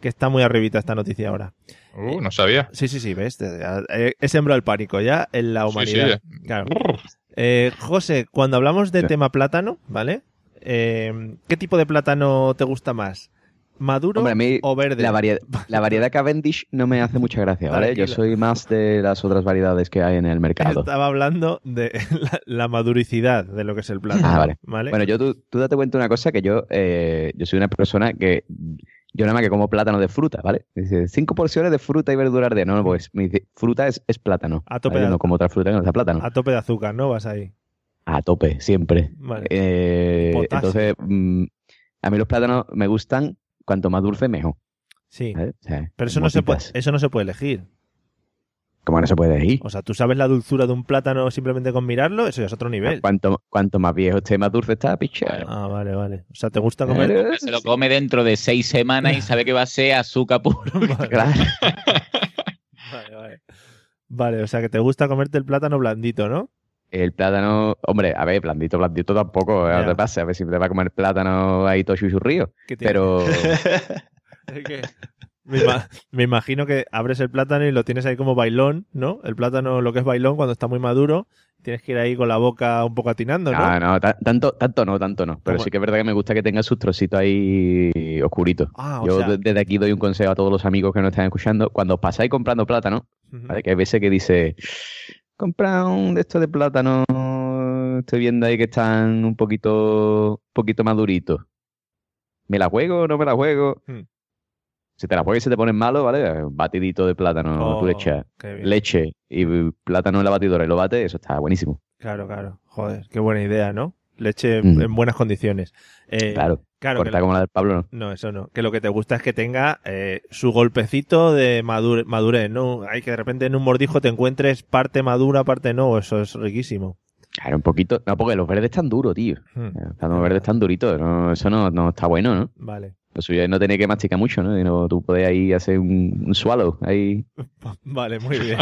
que está muy arribita esta noticia ahora. Uh, no sabía. Sí, sí, sí, ves. Eh, He sembrado el pánico ya en la Sí, humanidad. sí. Claro. Eh, José, cuando hablamos de tema plátano, ¿vale? Eh, ¿Qué tipo de plátano te gusta más? ¿Maduro Hombre, a mí o verde? La, variedad, la variedad Cavendish no me hace mucha gracia, ¿vale? Yo soy más de las otras variedades que hay en el mercado. Estaba hablando de la, la maduricidad de lo que es el plátano. Ah, vale. ¿vale? Bueno, yo tú, tú date cuenta una cosa que yo, eh, yo soy una persona que yo nada más que como plátano de fruta, ¿vale? Dice, cinco porciones de fruta y verdura al día. No, no, pues me dice, fruta es, es plátano. A tope ¿vale? De- no como otra fruta que no sea plátano. A tope de azúcar, ¿no? Vas ahí. A tope, siempre. Vale. Eh, entonces, mm, a mí los plátanos me gustan cuanto más dulce mejor. Sí. ¿vale? O sea, Pero eso no, se puede, eso no se puede elegir. ¿Cómo no se puede ir? O sea, tú sabes la dulzura de un plátano simplemente con mirarlo, eso ya es otro nivel. Cuanto, cuanto más viejo esté, más dulce está, picha. Ah, vale, vale. O sea, ¿te gusta comer? Eh, Se lo come dentro de seis semanas y sabe que va a ser azúcar puro. Claro. Vale, vale. Vale, o sea, que te gusta comerte el plátano blandito, ¿no? El plátano, hombre, a ver, blandito, blandito tampoco, Ya. no te pase, a ver si te va a comer plátano ahí todo chuchurrío. ¿Qué? Pero que me, ima- me imagino que abres el plátano y lo tienes ahí como bailón, ¿no? El plátano, lo que es bailón, cuando está muy maduro, tienes que ir ahí con la boca un poco atinando, ¿no? no, no, ta- tanto, tanto no, tanto no. Pero ¿Cómo? sí que es verdad que me gusta que tenga sus trocitos ahí oscuritos. Ah, Yo sea- de- desde aquí doy un consejo a todos los amigos que nos están escuchando. Cuando os pasáis comprando plátano, que hay veces que dice, compra un de estos de plátano, estoy viendo ahí que están un poquito, poquito maduritos. ¿Me la juego o no me la juego? Hmm. Si te la juegas y se te ponen malo, ¿vale? Un batidito de plátano, Oh, tú le echas bien. leche y plátano en la batidora y lo bate, eso está buenísimo. Claro, claro. Joder, qué buena idea, ¿no? Leche Mm. en buenas condiciones. Eh, Claro, claro corta como la del Pablo, ¿no? No, eso no. Que lo que te gusta es que tenga eh, su golpecito de madure- madurez, ¿no? Hay que de repente en un mordijo te encuentres parte madura, parte no. Eso es riquísimo. Claro, un poquito. No, porque los verdes están duros, tío. Hmm. Los plátanos verdes están duritos. no, eso no, no está bueno, ¿no? Vale. Lo suyo es no tener que masticar mucho, ¿no? Tú puedes ahí hacer un, un swallow. Ahí. Vale, muy bien.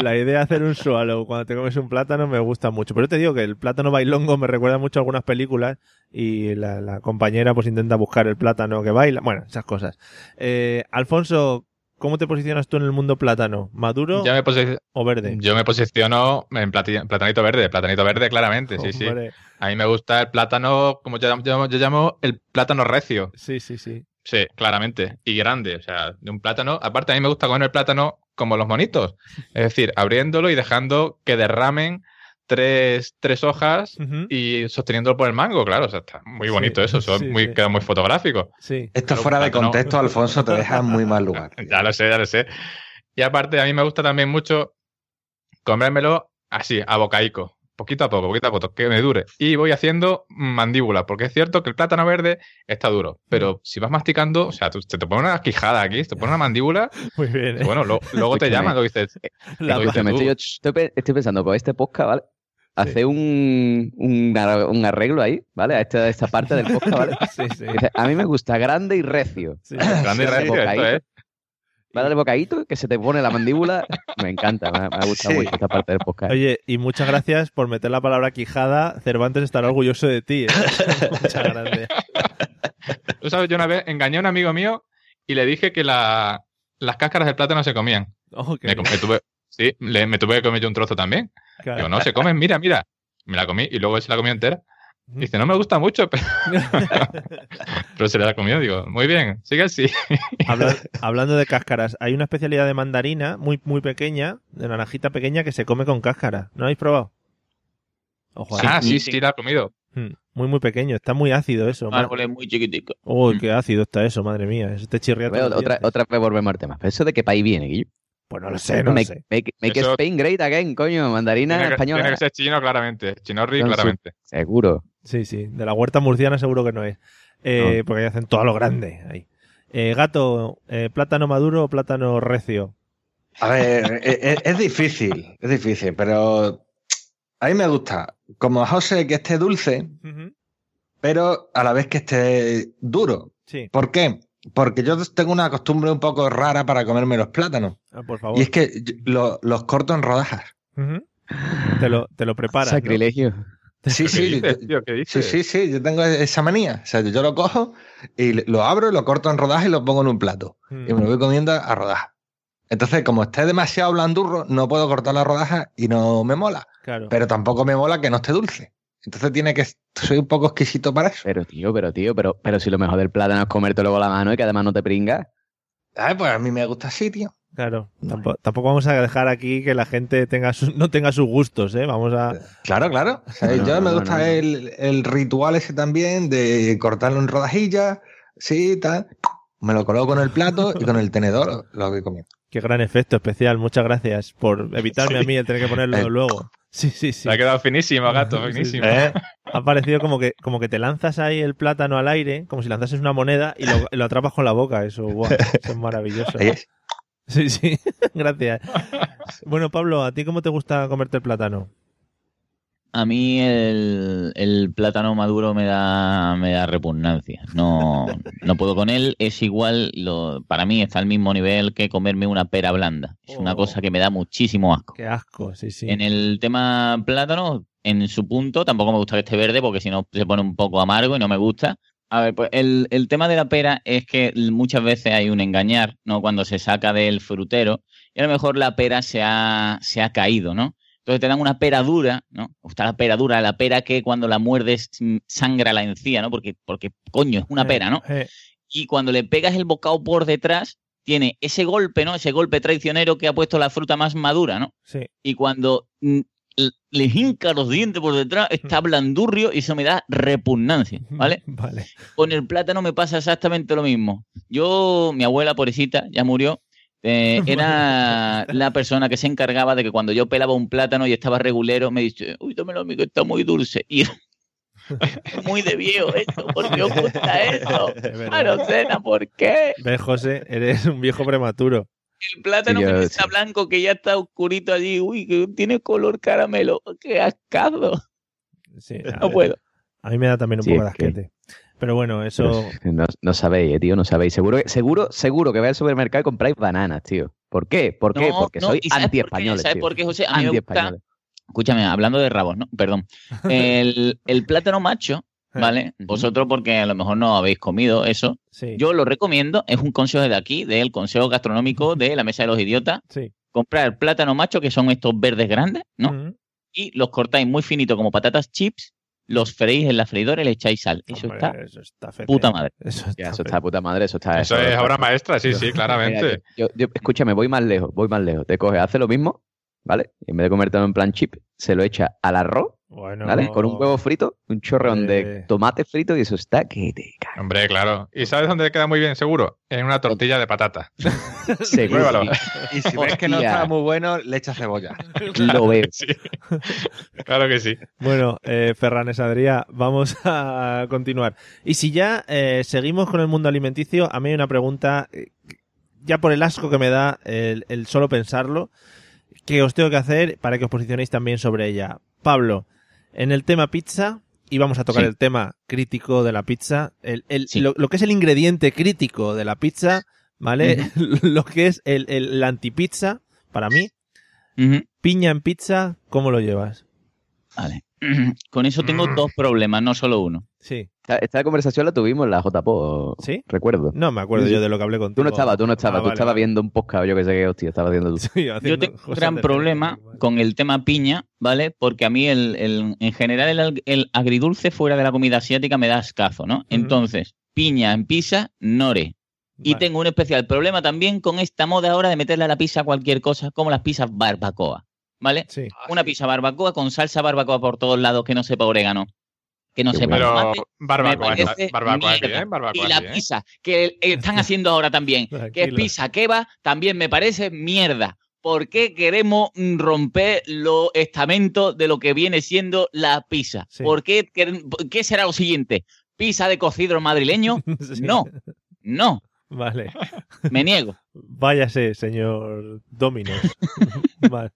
la idea de hacer un swallow cuando te comes un plátano me gusta mucho. Pero yo te digo que el plátano bailongo me recuerda mucho a algunas películas y la, la compañera pues intenta buscar el plátano que baila. Bueno, esas cosas. Eh, Alfonso, ¿cómo te posicionas tú en el mundo plátano? ¿Maduro me o verde? Yo me posiciono en platanito verde, platanito verde claramente, sí, sí. Hombre. A mí me gusta el plátano, como yo, llamo- yo llamo el plátano recio. Sí, sí, sí. Sí, claramente. Y grande, o sea, de un plátano. Aparte, a mí me gusta comer el plátano como los monitos. Es decir, abriéndolo y dejando que derramen tres, tres hojas y sosteniéndolo por el mango, claro. O sea, está muy bonito eso. Eso es sí, muy, sí. queda muy fotográfico. Sí. Esto Claro, fuera de contexto, Alfonso, te deja en muy mal lugar. Ya lo sé, ya lo sé. Y aparte, a mí me gusta también mucho comérmelo así, a bocaico. Poquito a poco, poquito a poco, que me dure. Y voy haciendo mandíbula, porque es cierto que el plátano verde está duro. Pero si vas masticando, o sea, tú- te, te pone una quijada aquí, te pone una mandíbula. Muy bien. que bueno, lo- luego te llaman, lo dices. La lo dices estoy, yo estoy pensando con este podcast, ¿vale? Hacer un, un, ar- un arreglo ahí, ¿vale? A esta, esta parte del podcast, ¿vale? Sí, sí. A mí me gusta grande y recio. Grande y recio, esto bocadito. es. Va a darle bocadito, que se te pone la mandíbula. Me encanta, me, ha- me ha gustado Sí. mucho esta parte del podcast. Oye, y muchas gracias por meter la palabra quijada. Cervantes estará orgulloso de ti. ¿eh? Muchas gracias. Tú sabes, yo una vez engañé a un amigo mío y le dije que la, las cáscaras del plátano se comían. Oh, qué Me, me tuve, sí, le- me tuve que comer yo un trozo también. Claro. Digo, no, se comen, mira, mira. Me la comí y luego él se la comió entera. Dice, no me gusta mucho, pero, pero se la comió. Digo, muy bien, sigue así. Habla- hablando de cáscaras, hay una especialidad de mandarina muy, muy pequeña, de naranjita pequeña, que se come con cáscara. ¿No lo habéis probado? Ojo, ah, ahí. sí, sí, la he comido. Mm, Muy, muy pequeño. Está muy ácido eso. Árboles muy chiquiticos. Uy, qué ácido está eso, madre mía. Eso te chirría Veo, otra, otra vez volvemos al tema. ¿Pero eso de qué país viene, Guillo? Pues no lo sé, no lo make, sé. Make, make Eso- Spain great again, coño. Mandarina Tiene que, española. tiene que ser chino, claramente. Chinorri, su- claramente. Seguro. Sí, sí. De la huerta murciana seguro que no es. Eh, Porque ahí hacen todo a lo grande. Ahí. Eh, gato, eh, ¿plátano maduro o plátano recio? A ver, e- e- es, difícil, es difícil, pero a mí me gusta, como José, que esté dulce, pero a la vez que esté duro. Sí. ¿Por qué? Porque yo tengo una costumbre un poco rara para comerme los plátanos. Ah, por favor. Y es que lo- los corto en rodajas. Te lo, te lo preparas. ¿no? Sacrilegio. Sí, sí, sí, sí, sí, yo tengo esa manía. O sea, yo lo cojo y lo abro, lo corto en rodajas y lo pongo en un plato. Mm. Y me lo voy comiendo a rodajas. Entonces, como esté demasiado blandurro, no puedo cortar la rodaja y no me mola. Claro. Pero tampoco me mola que no esté dulce. Entonces tiene que... Soy un poco exquisito para eso. Pero tío, pero tío, pero, pero si lo mejor del plátano es comértelo con la mano y que además no te pringas. Ay, pues a mí me gusta así, tío. Claro. Tampoco, tampoco vamos a dejar aquí que la gente tenga sus- no tenga sus gustos, ¿eh? Vamos a... Claro, claro. O sea, No, yo no, me no, gusta no. El, el ritual ese también de cortarlo en rodajillas, sí, tal. Me lo coloco en el plato y con el tenedor lo, lo voy comiendo. Qué gran efecto especial. Muchas gracias por evitarme a mí el tener que ponerlo Eh. luego. Sí, sí, sí. Se ha quedado finísimo, gato, finísimo. ¿Eh? Ha parecido como que, como que te lanzas ahí el plátano al aire, como si lanzases una moneda y lo, lo atrapas con la boca. Eso, guau, eso es maravilloso. Sí, sí. Gracias. Bueno, Pablo, ¿a ti cómo te gusta comerte el plátano? A mí el, el plátano maduro me da, me da repugnancia. No, no puedo con él. Es igual, lo, para mí está al mismo nivel que comerme una pera blanda. Es una Oh. cosa que me da muchísimo asco. Qué asco, sí, sí. En el tema plátano, en su punto, tampoco me gusta que esté verde porque si no se pone un poco amargo y no me gusta. A ver, pues el, el tema de la pera es que muchas veces hay un engañar, ¿no? Cuando se saca del frutero y a lo mejor la pera se ha, se ha caído, ¿no? Entonces te dan una pera dura, ¿no? Está la pera dura, la pera que cuando la muerdes mm, sangra la encía, ¿no? Porque, porque coño, es una pera, ¿no? Y cuando le pegas el bocado por detrás, tiene ese golpe, ¿no? Ese golpe traicionero que ha puesto la fruta más madura, ¿no? sí. Y cuando mm, le hinca los dientes por detrás, está blandurrio y eso me da repugnancia, ¿vale? Vale. Con el plátano me pasa exactamente lo mismo. Yo, mi abuela, pobrecita, ya murió, eh, era la persona que se encargaba de que cuando yo pelaba un plátano y estaba regulero, me dice, uy, tómelo a mí que está muy dulce. Y es muy de viejo esto, ¿por qué os gusta eso? Es verdad. Marocena, ¿por qué? ¿Ves, José? Eres un viejo prematuro. El plátano Sí, que está blanco, que ya está oscurito allí, uy, que tiene color caramelo, qué ascado. Sí, No puedo. a mí me da también un Sí, poco de que- asquete. Pero bueno, eso... No, no sabéis, eh, tío, no sabéis. Seguro, que- seguro, seguro que vais al supermercado y compráis bananas, tío. ¿Por qué? ¿Por qué? No, Porque no, soy anti-español. ¿Sabes por qué, José? A mí me gusta- Anti-españoles. Escúchame, hablando de rabos, ¿no? Perdón. El, el plátano macho, ¿vale? Vosotros porque a lo mejor no habéis comido eso. Sí. Yo lo recomiendo, es un consejo de aquí, del consejo gastronómico de la mesa de los idiotas. Sí. Comprar plátano macho, que son estos verdes grandes, ¿no? Y los cortáis muy finito como patatas chips, los freís en la freidora y le echáis sal. Eso Hombre, está eso está puta madre. Eso está, Ya, eso está puta madre, eso está. Eso es está- obra maestra, sí, sí, Mira, claramente. yo, yo- escúchame, voy más lejos, voy más lejos. Te coge, hace lo mismo, ¿vale? Y en vez de comértelo en plan chip, se lo echa al arroz, Bueno, ¿vale? Con un huevo frito, un chorreón Eh. de tomate frito y eso está que te cae. Hombre, claro. ¿Y sabes dónde queda muy bien, seguro? En una tortilla de patata. Seguro. Pruébalo. Y si ves que no está muy bueno, le echas cebolla. Lo veo. Sí. Claro que sí. Bueno, eh, Ferranes Adrià, vamos a continuar. Y si ya eh, seguimos con el mundo alimenticio, a mí hay una pregunta, eh, ya por el asco que me da el, el solo pensarlo, que os tengo que hacer para que os posicionéis también sobre ella. Pablo, en el tema pizza, y vamos a tocar Sí. el tema crítico de la pizza, el, el- Sí. lo, lo que es el ingrediente crítico de la pizza, ¿vale? lo que es el, el, la antipizza, para mí, piña en pizza, ¿cómo lo llevas? Vale. con eso tengo Mm. dos problemas, no solo uno. Sí. Esta, esta conversación la tuvimos en la JPO. ¿Sí? Recuerdo. No me acuerdo Sí, yo de lo que hablé contigo. Tú no estabas, tú no estabas. Ah, tú vale, estabas vale. viendo un podcast, yo que sé qué hostia estabas haciendo tú. Sí, Yo haciendo tengo un gran de- problema con el tema piña, ¿vale? Porque a mí el, el- en general el, agridulce fuera de la comida asiática me da ascazo, ¿no? Entonces, piña en pizza, nore. Y tengo un especial problema también con esta moda ahora de meterle a la pizza cualquier cosa, como las pizzas barbacoa, ¿vale? Sí. Una pizza barbacoa con salsa barbacoa por todos lados que no sepa orégano, que no sepa Pero tomate. barbacoa, barbacoa barbacoa y la pizza que están haciendo ahora también, que es pizza kebab, también me parece mierda. ¿Por qué queremos romper los estamentos de lo que viene siendo la pizza? Sí. ¿Por qué, será lo siguiente? ¿Pizza de cocido madrileño? No, no, Vale. me niego. Váyase, señor Dominos. Vale.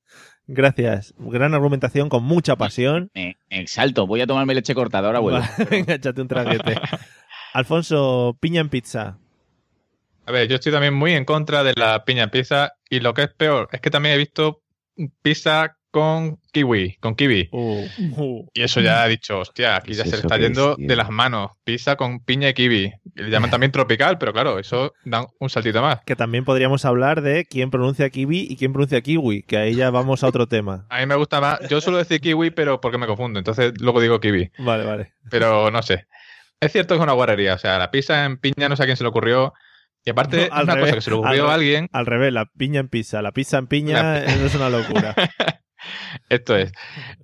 Gracias. Gran argumentación con mucha pasión. Me, me exalto, voy a tomarme leche cortada, ahora vuelvo. Venga, échate un traguete. Alfonso, piña en pizza. A ver, yo estoy también muy en contra de la piña en pizza y lo que es peor es que también he visto pizza con kiwi, con kiwi. Uh, Y eso ya ha dicho, hostia, aquí ya ¿Qué es se le está yendo es, de las manos. Pizza con piña y kiwi. Le llaman también tropical, pero claro, eso da un saltito más. Que también podríamos hablar de quién pronuncia kiwi y quién pronuncia kiwi, que ahí ya vamos a otro tema. A mí me gusta más, yo suelo decir kiwi, pero porque me confundo, entonces luego digo kiwi. Vale, vale. Pero no sé. Es cierto que es una guarrería, o sea, la pizza en piña no sé a quién se le ocurrió. Y aparte, Al una revés, cosa que se le ocurrió al a alguien. Al revés, la piña en pizza. La pizza en piña La eso es una locura. Esto es,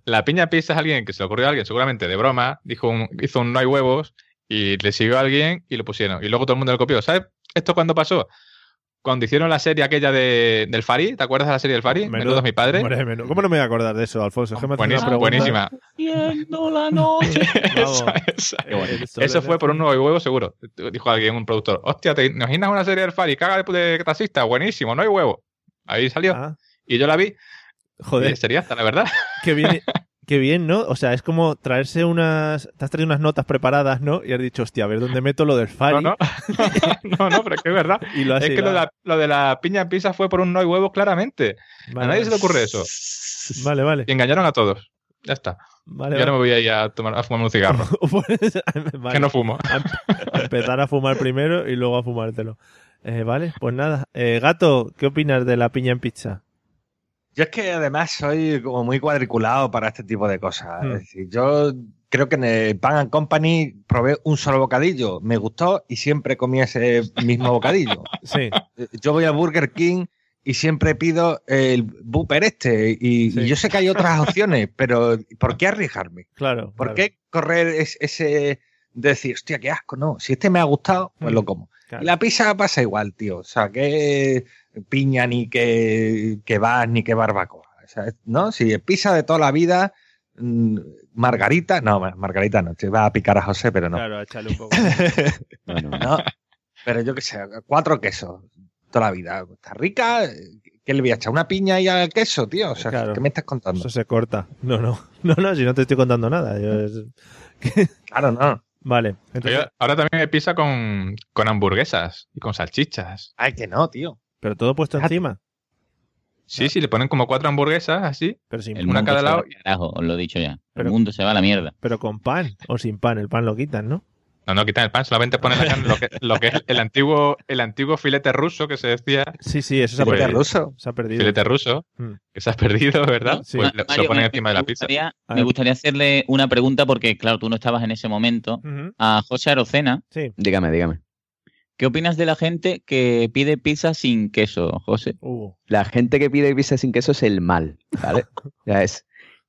la piña pizza es alguien que se le ocurrió a alguien, seguramente de broma, dijo un- hizo un no hay huevos y le siguió a alguien y lo pusieron. Y luego todo el mundo lo copió. ¿Sabes esto cuándo pasó? Cuando hicieron la serie aquella de, del Fari, ¿te acuerdas de la serie del Fari? Menudo es mi padre. Menudo. ¿Cómo no me voy a acordar de eso, Alfonso? Me Buenísima, buenísima. La noche. Esa- sol Eso fue por un nuevo huevo seguro. Dijo alguien, un productor. Hostia, ¿te imaginas una serie del Fari? Caga de, de taxista, buenísimo, no hay huevo. Ahí salió. Ah, Y yo la vi. Joder, Y sería hasta la verdad. qué bien, qué bien, ¿no? O sea, es como traerse unas... Te has traído unas notas preparadas, ¿no? Y has dicho, hostia, a ver dónde meto lo del Fari. No, no. no, no, pero es que es verdad. Y lo es que lo de, la, lo de la piña en pizza fue por un no hay huevos claramente. Vale, a nadie se le ocurre eso. Vale, vale. Y engañaron a todos. Ya está. Vale, y ahora vale. me voy a ir a, tomar, a fumar un cigarro. Pues, vale. Que no fumo. Em- a empezar a fumar primero y luego a fumártelo. Eh, vale, pues nada. Eh, Gato, ¿qué opinas de la piña en pizza? Yo es que además soy como muy cuadriculado para este tipo de cosas. Hmm. Es decir, yo creo que en el Pan and Company probé un solo bocadillo, me gustó y siempre comí ese mismo bocadillo. Sí. Yo voy a Burger King y siempre pido el Booper este y, Sí. y yo sé que hay otras opciones, pero ¿por qué arriesgarme? Claro. ¿Por claro, qué correr es- ese decir, hostia, qué asco? No, si este me ha gustado, pues Mm, lo como. Claro. Y la pizza pasa igual, tío. O sea, que piña ni que, que vas ni que barbacoa. O sea, ¿no? Si es pizza de toda la vida, mm, margarita, no, margarita no, te va a picar a José, pero no. Claro, échale un poco. No, Pero yo qué sé, cuatro quesos toda la vida. Está rica. ¿Qué le voy a echar? ¿Una piña y al queso, tío? O sea, Claro. ¿qué me estás contando? Eso se corta. No, no. No, no, si no te estoy contando nada. Yo es- Claro, no. Vale. Entonces, Oye, ahora también hay pizza con, con hamburguesas y con salchichas. Ay, que no, tío. pero todo puesto encima. Sí, sí, le ponen como cuatro hamburguesas así. Pero sin El Una mundo cada lado. carajo, os lo he dicho ya. Pero- el mundo se va a la mierda. Pero con pan o sin pan. El pan lo quitan, ¿no? No, no, quitan el pan, solamente ponen la carne, lo que, lo que es el antiguo, el antiguo filete ruso que se decía. Sí, sí, eso se ha Pues- perdido. ruso? Se ha perdido. Filete ruso, Mm. que se ha perdido, ¿verdad? Sí. Pues lo- se Mario, lo ponen me- encima de la pizza. gustaría- me gustaría hacerle una pregunta porque, claro, tú no estabas en ese momento. A José Arocena, Sí. Dígame, dígame. ¿qué opinas de la gente que pide pizza sin queso, José? Uh, La gente que pide pizza sin queso es el mal, ¿vale? Sea, es,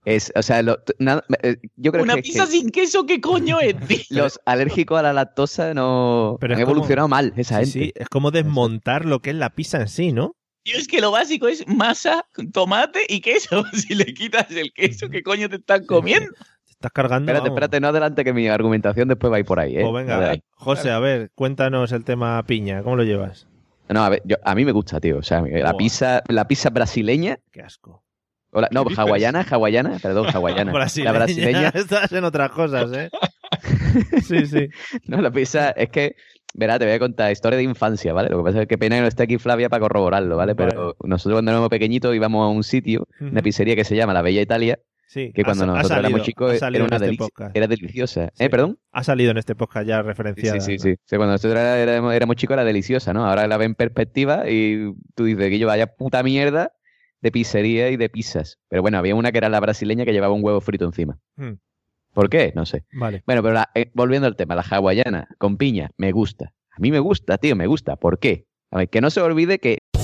es, o sea, lo- t- nada- eh, yo creo Una que, pizza que sin queso, ¿qué coño es, tío? los alérgicos a la lactosa no Pero han es como- evolucionado mal, esa sí, gente. sí, es como desmontar lo que es la pizza en sí, ¿no? Tío, es que lo básico es masa, tomate y queso. Si le quitas el queso, ¿qué coño te están comiendo? Te estás cargando. Espérate, vamos. espérate, no adelante que mi argumentación después va a ir por ahí, ¿eh? Pues venga, Adelante. José, a ver, cuéntanos el tema piña. ¿Cómo lo llevas? No, a ver, yo- a mí me gusta, tío. O sea, la pizza, la pizza brasileña, Qué asco. O la- no, hawaiana, hawaiana, perdón, hawaiana. Brasileña. La brasileña, Estás en otras cosas, ¿eh? sí, sí. no, la pizza es que, verá, te voy a contar historia de infancia, ¿vale? Lo que pasa es que pena que no esté aquí Flavia para corroborarlo, ¿vale? Pero nosotros cuando éramos pequeñitos íbamos a un sitio, una pizzería que se llama La Bella Italia, Sí, que cuando ha nosotros salido- éramos chicos ha era salido una este podcast. Era deliciosa. Sí. ¿Eh, perdón? Ha salido en este podcast ya referenciada. sí, sí, sí. Sí, cuando nosotros éramos, éramos chicos era deliciosa, ¿no? Ahora la ven en perspectiva y tú dices que yo vaya puta mierda de pizzería y de pizzas. Pero bueno, había una que era la brasileña que llevaba un huevo frito encima. Hmm. ¿Por qué? No sé. Vale. Bueno, pero la- eh, volviendo al tema, la hawaiana con piña, me gusta. A mí me gusta, tío, me gusta. ¿Por qué? A ver, que no se olvide que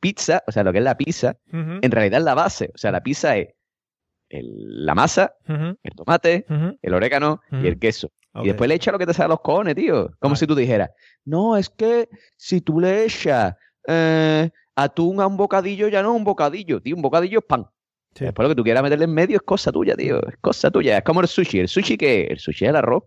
Pizza, o sea, lo que es la pizza, en realidad es la base. O sea, la pizza es el- la masa, el tomate, el orégano y el queso. Y después le echa lo que te sale a los cojones, tío. Como si tú dijeras, no, es que si tú le echas eh, atún a un bocadillo, ya no es un bocadillo, tío. Un bocadillo es pan. Sí. Después lo que tú quieras meterle en medio es cosa tuya, tío. Es cosa tuya. Es como el sushi. ¿El sushi qué? El sushi es el arroz.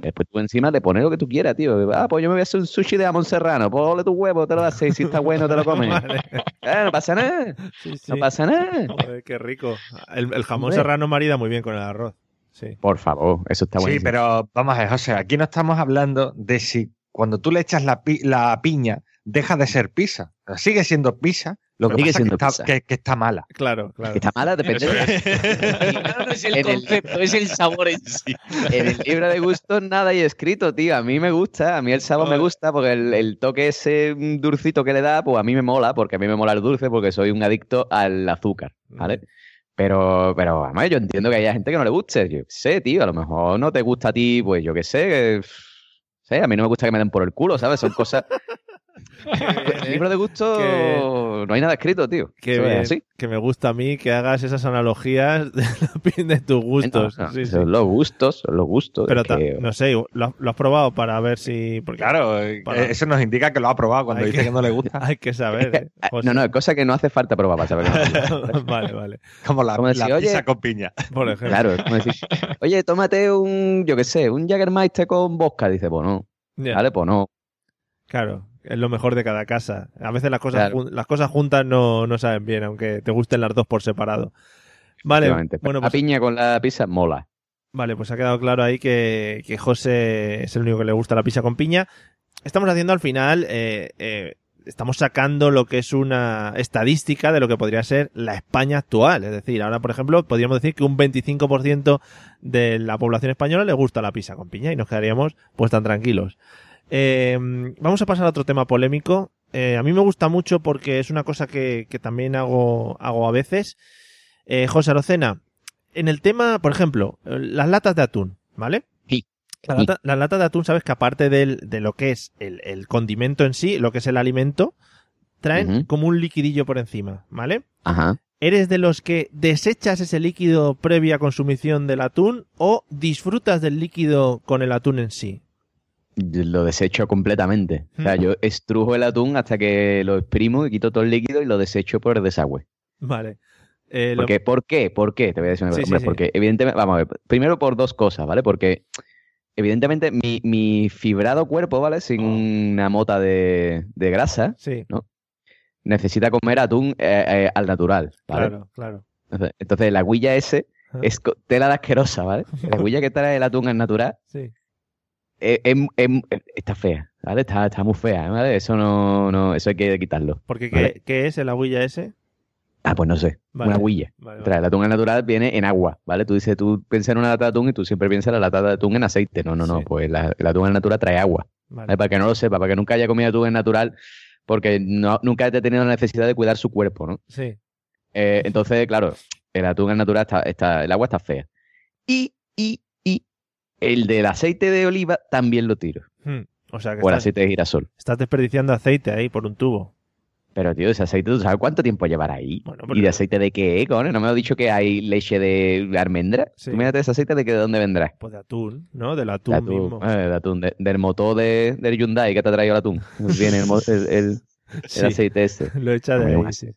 Después tú encima le pones lo que tú quieras, tío. Ah, pues yo me voy a hacer un sushi de jamón serrano. Pues ole tu huevo, te lo haces. Si está bueno, te lo comes. Vale. Eh, no pasa nada. Sí, sí. No pasa nada. Joder, qué rico. El, el jamón Hombre. serrano marida muy bien con el arroz. Sí. Por favor, eso está Sí, buenísimo. pero vamos a ver, José, aquí no estamos hablando de si cuando tú le echas la, pi- la piña deja de ser pizza. Sigue siendo pizza, lo que Sigue pasa es que siendo está, que- que está mala. Claro, claro. Que está mala, depende. No es el En el- concepto, es el sabor en sí. En el libro de gustos nada hay escrito, tío. A mí me gusta, a mí el sabor me gusta porque el, el toque ese mm, dulcito que le da, pues a mí me mola, porque a mí me mola el dulce, porque soy un adicto al azúcar, ¿vale? Pero, pero, además, yo entiendo que haya gente que no le guste. Yo sé, tío, a lo mejor no te gusta a ti, pues yo qué sé. que, sé, a mí no me gusta que me den por el culo, ¿sabes? Son cosas. El libro de gustos que- no hay nada escrito, tío. Bien, así. que me gusta a mí que hagas esas analogías de, tus gustos. No, no, Sí, sí. Son los gustos, son los gustos. Pero que- no sé, lo, has- lo has probado para ver si. Porque Claro, eh, Para- eso nos indica que lo ha probado cuando Hay dice que- que no le gusta. hay que saber. ¿eh? No, no, cosa que no hace falta probar para saber que vale, vale. Como la, Como decir, la oye- pizza con piña. Por ejemplo. Claro, como decir, oye, tómate un, yo qué sé, un Jägermeister con vodka. Dice, pues no. Vale, pues no. Claro, es lo mejor de cada casa. A veces las cosas, Claro. las cosas juntas no, no saben bien, aunque te gusten las dos por separado. Vale, bueno, la pues, piña con la pizza mola. vale, pues ha quedado claro ahí que, que José es el único que le gusta la pizza con piña. Estamos haciendo al final, eh, eh, estamos sacando lo que es una estadística de lo que podría ser la España actual. Es decir, ahora, por ejemplo, podríamos decir que un 25% de la población española le gusta la pizza con piña y nos quedaríamos pues tan tranquilos. Eh, vamos a pasar a otro tema polémico. Eh, a mí me gusta mucho porque es una cosa que, que también hago, hago a veces. Eh, José Arocena, en el tema, por ejemplo, las latas de atún, ¿vale? Sí. La Sí. lata, la lata de atún, sabes que aparte del, de lo que es el, el condimento en sí, lo que es el alimento, traen como un liquidillo por encima, ¿vale? Ajá. ¿Eres de los que desechas ese líquido previa consumición del atún o disfrutas del líquido con el atún en sí? Lo desecho completamente. O sea, yo estrujo el atún hasta que lo exprimo y quito todo el líquido y lo desecho por el desagüe. Vale. Eh, lo- Porque, ¿Por qué? ¿Por qué? Te voy a decir una Sí, cosa. sí, Hombre, sí. porque evidentemente, vamos a ver, primero por dos cosas, ¿vale? Porque evidentemente mi, mi fibrado cuerpo, ¿vale? Sin una mota de, de grasa, sí, ¿no? necesita comer atún eh, eh, al natural, ¿vale? claro, claro. Entonces, la huilla ese es tela de asquerosa, ¿vale? La huilla que trae el atún al natural Sí. Eh, está fea, ¿vale? Está, está muy fea, ¿vale? Eso no, no, eso hay que quitarlo. Porque Vale. ¿qué, qué es el aguilla ese? Ah, pues no sé, Vale. una huilla. Vale, Trae, el atún al natural viene en agua, ¿vale? Tú dices, tú piensas en una lata de atún y tú siempre piensas en la lata de atún en aceite. No, no, no, pues la- el atún al natural trae agua. Para que no lo sepa, para que nunca haya comido atún en natural, porque no, nunca haya tenido la necesidad de cuidar su cuerpo, ¿no? Sí. Eh, entonces, claro, el atún al natural está, está, el agua está fea. Y, y el del aceite de oliva también lo tiro. Hmm. O sea que O el estás, aceite de girasol. estás desperdiciando aceite ahí por un tubo. Pero, tío, ese aceite, ¿tú sabes cuánto tiempo llevará ahí? Bueno, ¿Y de aceite de qué, coño? ¿No me has dicho que hay leche de almendra? Sí. Tú mírate ese aceite de, que, de dónde vendrá. Pues de atún, ¿no? Del atún, De atún, mismo. eh, de atún, de- del motor de, del Hyundai que te ha traído el atún. Viene el, el, el- el aceite ese. Lo echa de ahí, sí.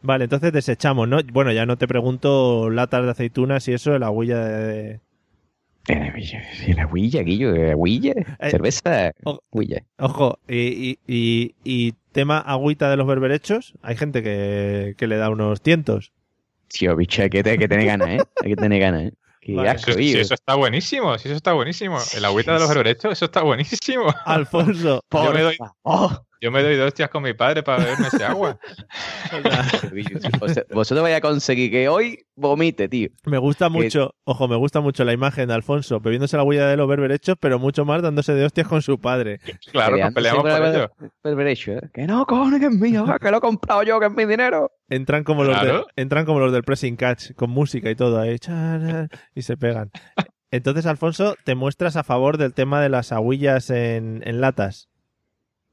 Vale, entonces desechamos, ¿no? Bueno, ya no te pregunto latas de aceitunas y eso, la huella de... La huilla, Guillo, la huilla. Eh, Cerveza, huilla. Ojo, y, y, y- y tema agüita de los berberechos, hay gente que, que le da unos tientos. Tío, bicho, hay que, hay que tener ganas, ¿eh? Hay que tener ganas, ¿eh? Qué Vale. asco, Si, Guillo. eso está buenísimo, si eso está buenísimo. El agüita de los berberechos, eso está buenísimo. Alfonso, Yo me, doy, Oh. Yo me doy dos hostias con mi padre para beberme ese agua. Vos- Vosotros vais a conseguir que hoy vomite, tío. me gusta Que- mucho, ojo, me gusta mucho la imagen de Alfonso bebiéndose la huella de los berberechos, pero mucho más dándose de hostias con su padre. Claro, nos peleamos por el- ello. el derecho, ¿eh? Que no, cojones, que es mío, que lo he comprado yo, que es mi dinero. Entran como los Claro. de- entran como los del pressing catch, con música y todo ahí, y se pegan. Entonces, Alfonso, te muestras a favor del tema de las agüillas en, en latas.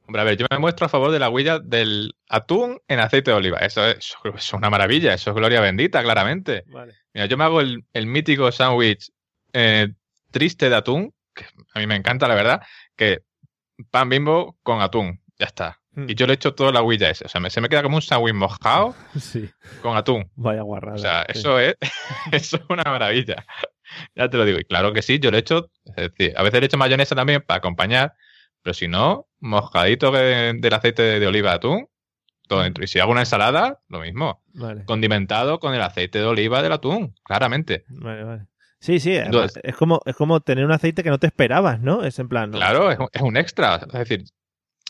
Hombre, a ver, yo me muestro a favor de la huella del atún en aceite de oliva. Eso es, eso es una maravilla, eso es gloria bendita, claramente. Vale. Mira, yo me hago el, el mítico sándwich eh, triste de atún, que a mí me encanta, la verdad, que pan bimbo con atún, ya está. Hmm. Y yo le echo toda la huella ese. O sea, me- se me queda como un sándwich mojado Sí, con atún. vaya guarrada. O sea, sí. eso es, eso es una maravilla. Ya te lo digo. Y claro que sí, yo le echo, es decir, a veces le echo mayonesa también para acompañar, pero si no, mojadito de- del aceite de, de oliva de atún, todo dentro. Y si hago una ensalada, lo mismo. Vale. Condimentado con el aceite de oliva del atún, claramente. Vale, vale. Sí, sí, Entonces- es como es como tener un aceite que no te esperabas, ¿no? Es en plan, ¿no? Claro, es un, es un extra. Es decir,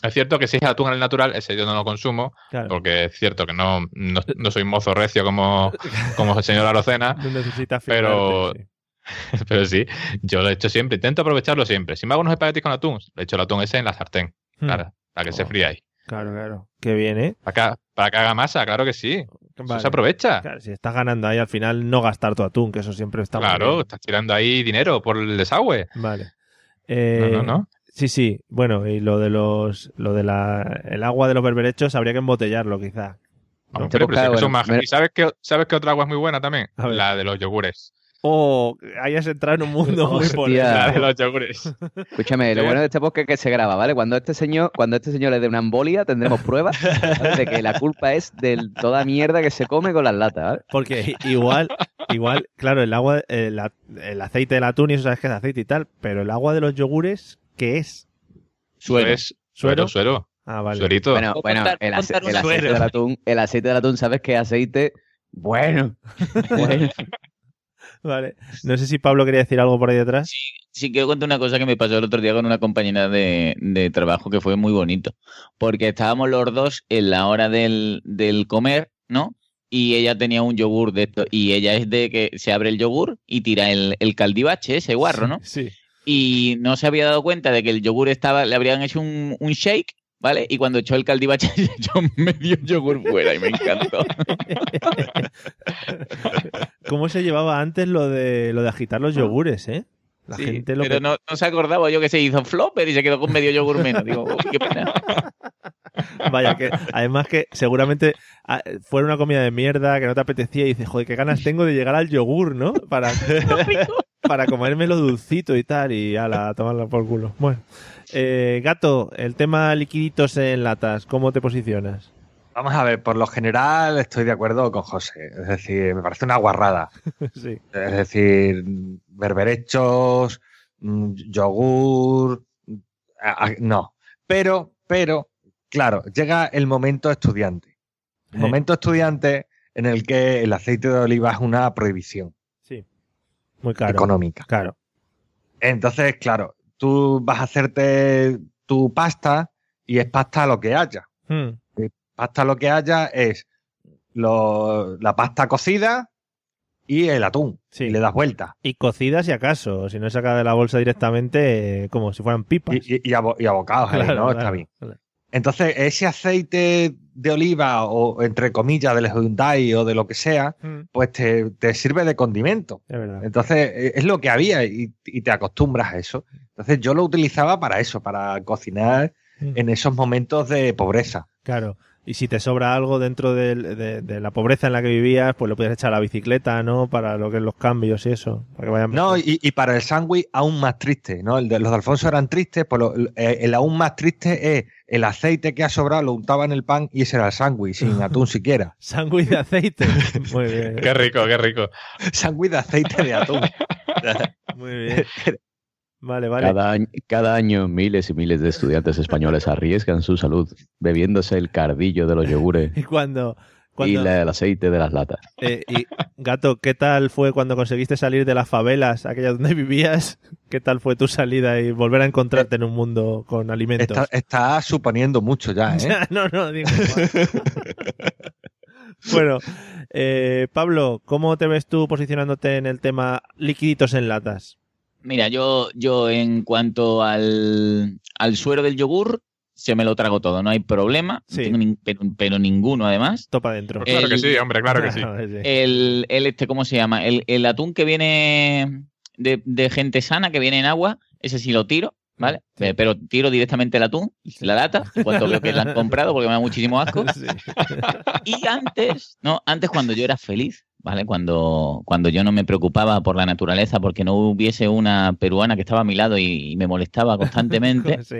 es cierto que si es atún al natural, ese yo no lo consumo, Claro. porque es cierto que no, no, no soy mozo recio como, como el señor Arocena. No necesitas Pero, sí. pero sí, yo lo he hecho siempre, intento aprovecharlo siempre. Si me hago unos espaguetis con atún, le echo el atún ese en la sartén, Hmm. claro, para que se Oh. fría ahí. Claro, claro. Qué bien, ¿eh? Para que, para que haga masa, claro que sí. Eso se aprovecha. Claro, si estás ganando ahí al final no gastar tu atún, que eso siempre está muy Claro, bien. estás tirando ahí dinero por el desagüe. Vale. Eh, No, no, no. Sí, sí. Bueno, y lo de los lo de la el agua de los berberechos habría que embotellarlo quizá. ¿no? Hombre, pero sí que bueno, ¿Y sabes qué, sabes qué otra agua es muy buena también? La de los yogures. O hayas entrado en un mundo muy polémico. De los yogures. Escúchame, lo bueno de este podcast es que se graba, ¿vale? Cuando este señor, cuando este señor le dé una embolia, tendremos pruebas ¿vale? de que la culpa es de toda mierda que se come con las latas, ¿vale? Porque igual, igual, claro, el agua, el, a- el aceite del atún y eso sabes que es aceite y tal, pero el agua de los yogures, ¿qué es? Suero. Suero, suero. Ah, vale. Suerito. Bueno, ¿Puedo bueno, el, ace- aceite suero? del atún, el aceite del atún, ¿sabes qué aceite? Bueno. bueno. Vale. No sé si Pablo quería decir algo por ahí detrás. Sí, quiero contar una cosa que me pasó el otro día con una compañera de, de trabajo que fue muy bonito. Porque estábamos los dos en la hora del, del comer, ¿no? Y ella tenía un yogur de esto. Y ella es de que se abre el yogur y tira el, el caldibache, ese guarro, ¿no? Sí. Y no se había dado cuenta de que el yogur estaba, le habrían hecho un, un shake, ¿vale? Y cuando echó el caldibache, echó medio yogur fuera y me encantó. ¿Cómo se llevaba antes lo de lo de agitar los yogures, eh? La Sí, gente lo pero que... no, no se acordaba yo que se hizo flopper y se quedó con medio yogur menos. Digo, uy, qué pena. Vaya, que además que seguramente ah, fuera una comida de mierda que no te apetecía y dices, joder, qué ganas tengo de llegar al yogur, ¿no? Para, para comérmelo dulcito y tal y ala, a tomarla por culo. Bueno, eh, gato, el tema liquiditos en latas, ¿cómo te posicionas? Vamos a ver, por lo general estoy de acuerdo con José. Es decir, me parece una guarrada. sí. Es decir, berberechos, mm, yogur. No. Pero, pero, claro, llega el momento estudiante. El Eh. momento estudiante en el que el aceite de oliva es una prohibición. Muy caro. económica. Claro. Entonces, claro, tú vas a hacerte tu pasta y es pasta lo que haya. Hmm. Pasta lo que haya es lo- la pasta cocida y el atún. Sí. Y le das vuelta. Y cocidas si acaso, si no es sacada de la bolsa directamente, eh, como si fueran pipas. Y, y- y abo- y abocados Claro, ¿no? claro, Está bien. claro. Entonces, ese aceite de oliva o entre comillas del Hyundai o de lo que sea, Hmm. pues te, te sirve de condimento. Es. Entonces, eh, es lo que había y, y te acostumbras a eso. Entonces, yo lo utilizaba para eso, para cocinar Mm. en esos momentos de pobreza. Claro. Y si te sobra algo dentro de, de la pobreza en la que vivías, pues lo puedes echar a la bicicleta, ¿no? Para lo que es los cambios y eso. Para que vayan No, y, y para el sándwich aún más triste, ¿no? El de, los de Alfonso eran tristes, pues lo- eh, el aún más triste es el aceite que ha sobrado, lo untaba en el pan y ese era el sándwich, sin atún siquiera. Sándwich de aceite. Muy bien. Qué rico, qué rico. Sándwich de aceite de atún. Muy bien. Vale, vale. Cada, año, cada año miles y miles de estudiantes españoles arriesgan su salud bebiéndose el cardillo de los yogures Y cuando... y cuando la- el aceite de las latas. eh, y, Gato, ¿qué tal fue cuando conseguiste salir de las favelas, aquellas donde vivías? ¿Qué tal fue tu salida y volver a encontrarte en un mundo con alimentos? Está, está suponiendo mucho ya, ¿eh? Ya, no, no, digo. bueno, eh, Pablo, ¿cómo te ves tú posicionándote en el tema liquiditos en latas? Mira, yo, yo en cuanto al, al suero del yogur, se me lo trago todo, no hay problema, no tengo nin- pero, pero ninguno además. Topa adentro. Pues claro que sí, hombre, claro que sí. El, el este, ¿cómo se llama? El, el atún que viene de, de gente sana, que viene en agua, ese sí lo tiro, ¿vale? Eh, Pero tiro directamente el atún, la lata, cuando veo que la han comprado, porque me da muchísimo asco. Y antes, no, antes cuando yo era feliz, ¿vale? Cuando, cuando yo no me preocupaba por la naturaleza, porque no hubiese una peruana que estaba a mi lado y, y me molestaba constantemente, Sí.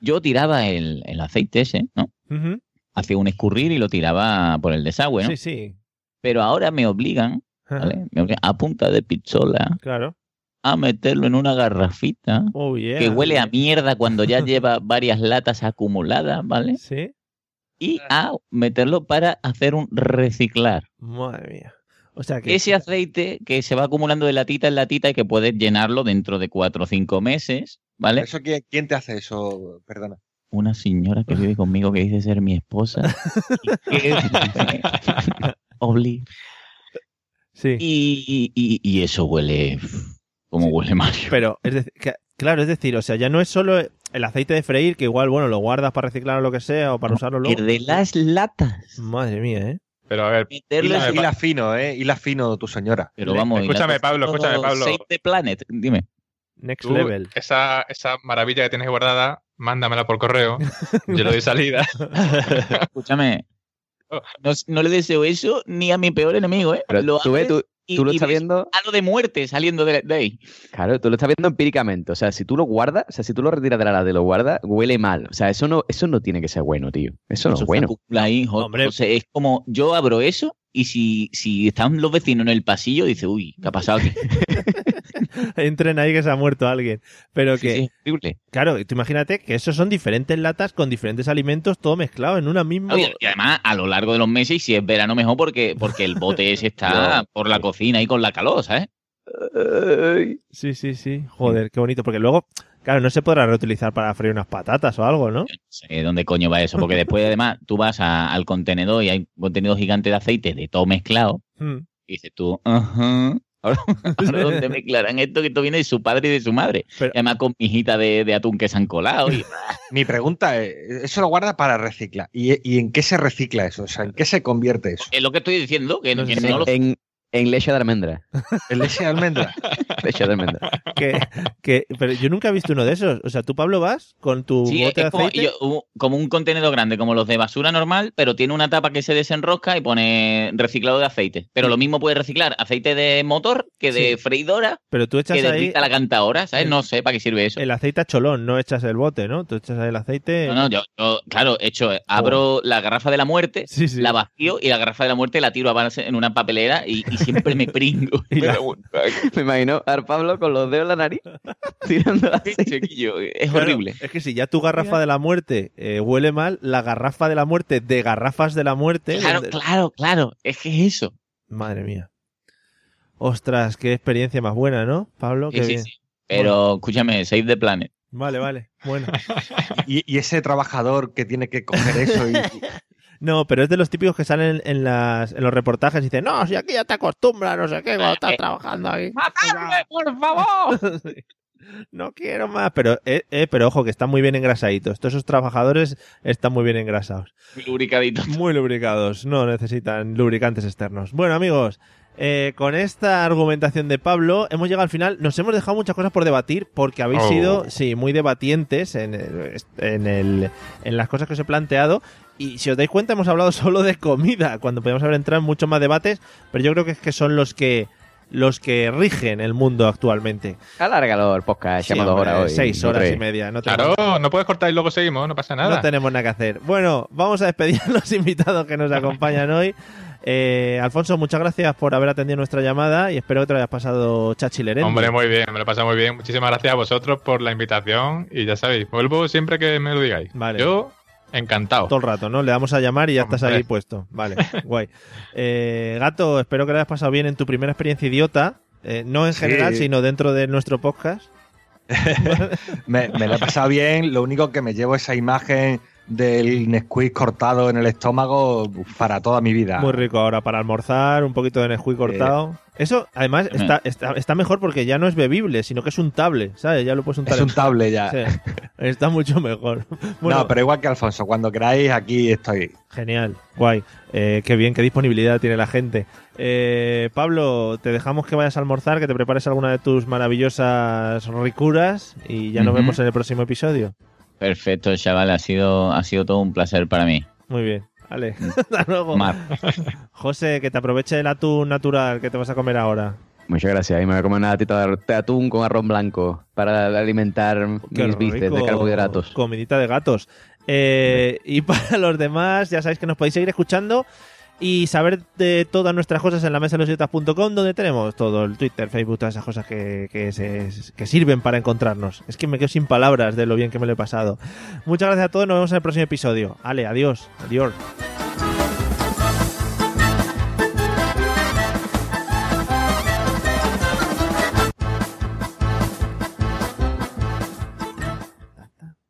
yo tiraba el, el aceite ese, ¿no? Ujú. Hacía un escurrir y lo tiraba por el desagüe, ¿no? Sí, sí. Pero ahora me obligan, ¿vale? Me obligan a punta de pistola Claro. a meterlo en una garrafita Oh, yeah. que huele a mierda cuando ya lleva varias latas acumuladas, ¿vale? Sí. Y a meterlo para hacer un reciclar. Madre mía. O sea que... Ese aceite que se va acumulando de latita en latita y que puedes llenarlo dentro de cuatro o cinco meses, ¿vale? ¿Eso quién, quién te hace eso? Perdona. Una señora que vive conmigo que dice ser mi esposa. Obli. Sí. Y, y- y eso huele. como huele mal. Pero, es decir, que- claro, es decir, o sea, ya no es solo el aceite de freír, que igual, bueno, lo guardas para reciclar o lo que sea, o para usarlo luego. El de las latas. Madre mía, ¿eh? Pero a ver, Hila, hila fino, ¿eh? Hila fino tu señora. Pero vamos, escúchame, Pablo, escúchame, Pablo. Save the planet, dime. Next Tú, Esa, esa maravilla que tienes guardada, mándamela por correo. Yo le doy salida. Escúchame. No, no le deseo eso ni a mi peor enemigo, ¿eh? Pero tú ves, tú, y- tú lo y estás ves viendo. Halo de muerte saliendo de, de ahí. Claro, tú lo estás viendo empíricamente. O sea, si tú lo guardas, o sea, si tú lo retiras de la lata y lo guardas, huele mal. O sea, eso no, eso no tiene que ser bueno, tío. Eso no Eso es bueno. ahí, jo- o sea, es como yo abro eso y si, si están los vecinos en el pasillo, dice, uy, ¿qué ha pasado aquí? Entren ahí que se ha muerto alguien. Pero Sí, que. sí, horrible. Claro, tú imagínate que esos son diferentes latas con diferentes alimentos, todo mezclado en una misma. Oye, y además, a lo largo de los meses, y si es verano mejor, porque, porque el bote ese está por la cocina y con la calor, ¿sabes? Sí, sí, sí. Joder, qué bonito. Porque luego, claro, no se podrá reutilizar para freír unas patatas o algo, ¿no? No sé dónde coño va eso, porque después, además, tú vas a- al contenedor y hay un contenedor gigante de aceite de todo mezclado, Hmm. y dices tú, ajá. Ahora, ahora ¿dónde mezclarán esto? Que esto viene de su padre y de su madre. Y además con mijita de, de atún que se han colado. Y, Mi pregunta es, ¿eso lo guarda para reciclar? ¿Y, y en qué se recicla eso? O sea, ¿en qué se convierte eso? es lo que estoy diciendo, que, que no lo En, en leche de almendra. ¿En leche de almendra? leche de almendra. Que, que, pero yo nunca he visto uno de esos. O sea, tú, Pablo, vas con tu Sí, bote de es como, aceite. yo- u- como un contenedor grande, como los de basura normal, pero tiene una tapa que se desenrosca y pone reciclado de aceite. Pero lo mismo puede reciclar aceite de motor que de Sí. freidora, Pero tú echas que de ahí Rita la cantadora, ¿sabes? No sé para qué sirve eso. el aceite a cholón, no echas el bote, ¿no? Tú echas ahí el aceite. No, no, yo, yo, claro, he hecho, abro la garrafa de la muerte, Sí, sí. la vacío y la garrafa de la muerte la tiro en una papelera y, y siempre me pringo. Y la- Me imagino a Pablo con los dedos en la nariz tirando aceite. es Claro, horrible. Es que si ya tu garrafa de la muerte eh, huele mal, la garrafa de la muerte de garrafas de la muerte. Claro, donde- claro, claro, es que es eso. Madre mía. Ostras, qué experiencia más buena, ¿no, Pablo? Sí, Qué sí, bien. sí. Pero escúchame, Save the Planet. Vale, vale. Bueno. ¿Y, y ese trabajador que tiene que coger eso y, No, pero es de los típicos que salen en, las, en los reportajes y dicen, no, si aquí ya te acostumbras, no sé qué, cuando estás trabajando ahí. ¡Matadme, por favor! No quiero más. Pero, eh, eh, pero ojo, que están muy bien engrasaditos. Todos esos trabajadores están muy bien engrasados. Lubricadito. Muy lubricados. No necesitan lubricantes externos. Bueno, amigos, eh, con esta argumentación de Pablo hemos llegado al final. Nos hemos dejado muchas cosas por debatir porque habéis Oh. sido, sí, muy debatientes en, el- en, el- en las cosas que os he planteado. Y si os dais cuenta, hemos hablado solo de comida, cuando podemos haber entrado en muchos más debates, pero yo creo que es que son los que los que rigen el mundo actualmente. Alárgalo el podcast, Sí, llama dos hombre, horas hoy. Seis horas y media. No tenemos, Claro, no puedes cortar y luego seguimos, no pasa nada. no tenemos nada que hacer. Bueno, vamos a despedir a los invitados que nos acompañan hoy. Eh, Alfonso, muchas gracias por haber atendido nuestra llamada y espero que te lo hayas pasado chachilerente. Hombre, muy bien, me lo he pasado muy bien. Muchísimas gracias a vosotros por la invitación y ya sabéis, vuelvo siempre que me lo digáis. Vale. Yo, encantado. Todo el rato, ¿no? Le damos a llamar y ya estás Hombre. ahí puesto. Vale, guay. Eh, Gato, espero que lo hayas pasado bien en tu primera experiencia idiota. eh, no en Sí. general, sino dentro de nuestro podcast. Me, me lo he pasado bien, lo único que me llevo esa imagen del Nesquik cortado en el estómago para toda mi vida. Muy rico ahora para almorzar, un poquito de Nesquik cortado. Eso, además, está, está, está mejor porque ya no es bebible, sino que es un table, ¿sabes? Ya lo puedes untar Es en- un table ya. Sí, está mucho mejor. Bueno, no, pero igual que Alfonso, cuando queráis, aquí estoy. Genial, guay. Eh, qué bien, qué disponibilidad tiene la gente. Eh, Pablo, te dejamos que vayas a almorzar, que te prepares alguna de tus maravillosas ricuras y ya nos vemos en el próximo episodio. Perfecto, chaval, ha sido, ha sido todo un placer para mí. Muy bien, vale. Hasta luego. Mar. José, que te aproveche el atún natural que te vas a comer ahora. Muchas gracias. Y me voy a comer una latita de atún con arroz blanco para alimentar Qué mis bíceps de carbohidratos. Comidita de gatos. Eh, y para los demás, ya sabéis que nos podéis seguir escuchando y saber de todas nuestras cosas en la mesa de los donde tenemos todo el Twitter, Facebook, todas esas cosas que, que sirven para encontrarnos. Es que me quedo sin palabras de lo bien que me lo he pasado. Muchas gracias a todos, nos vemos en el próximo episodio. Ale, adiós. Adiós.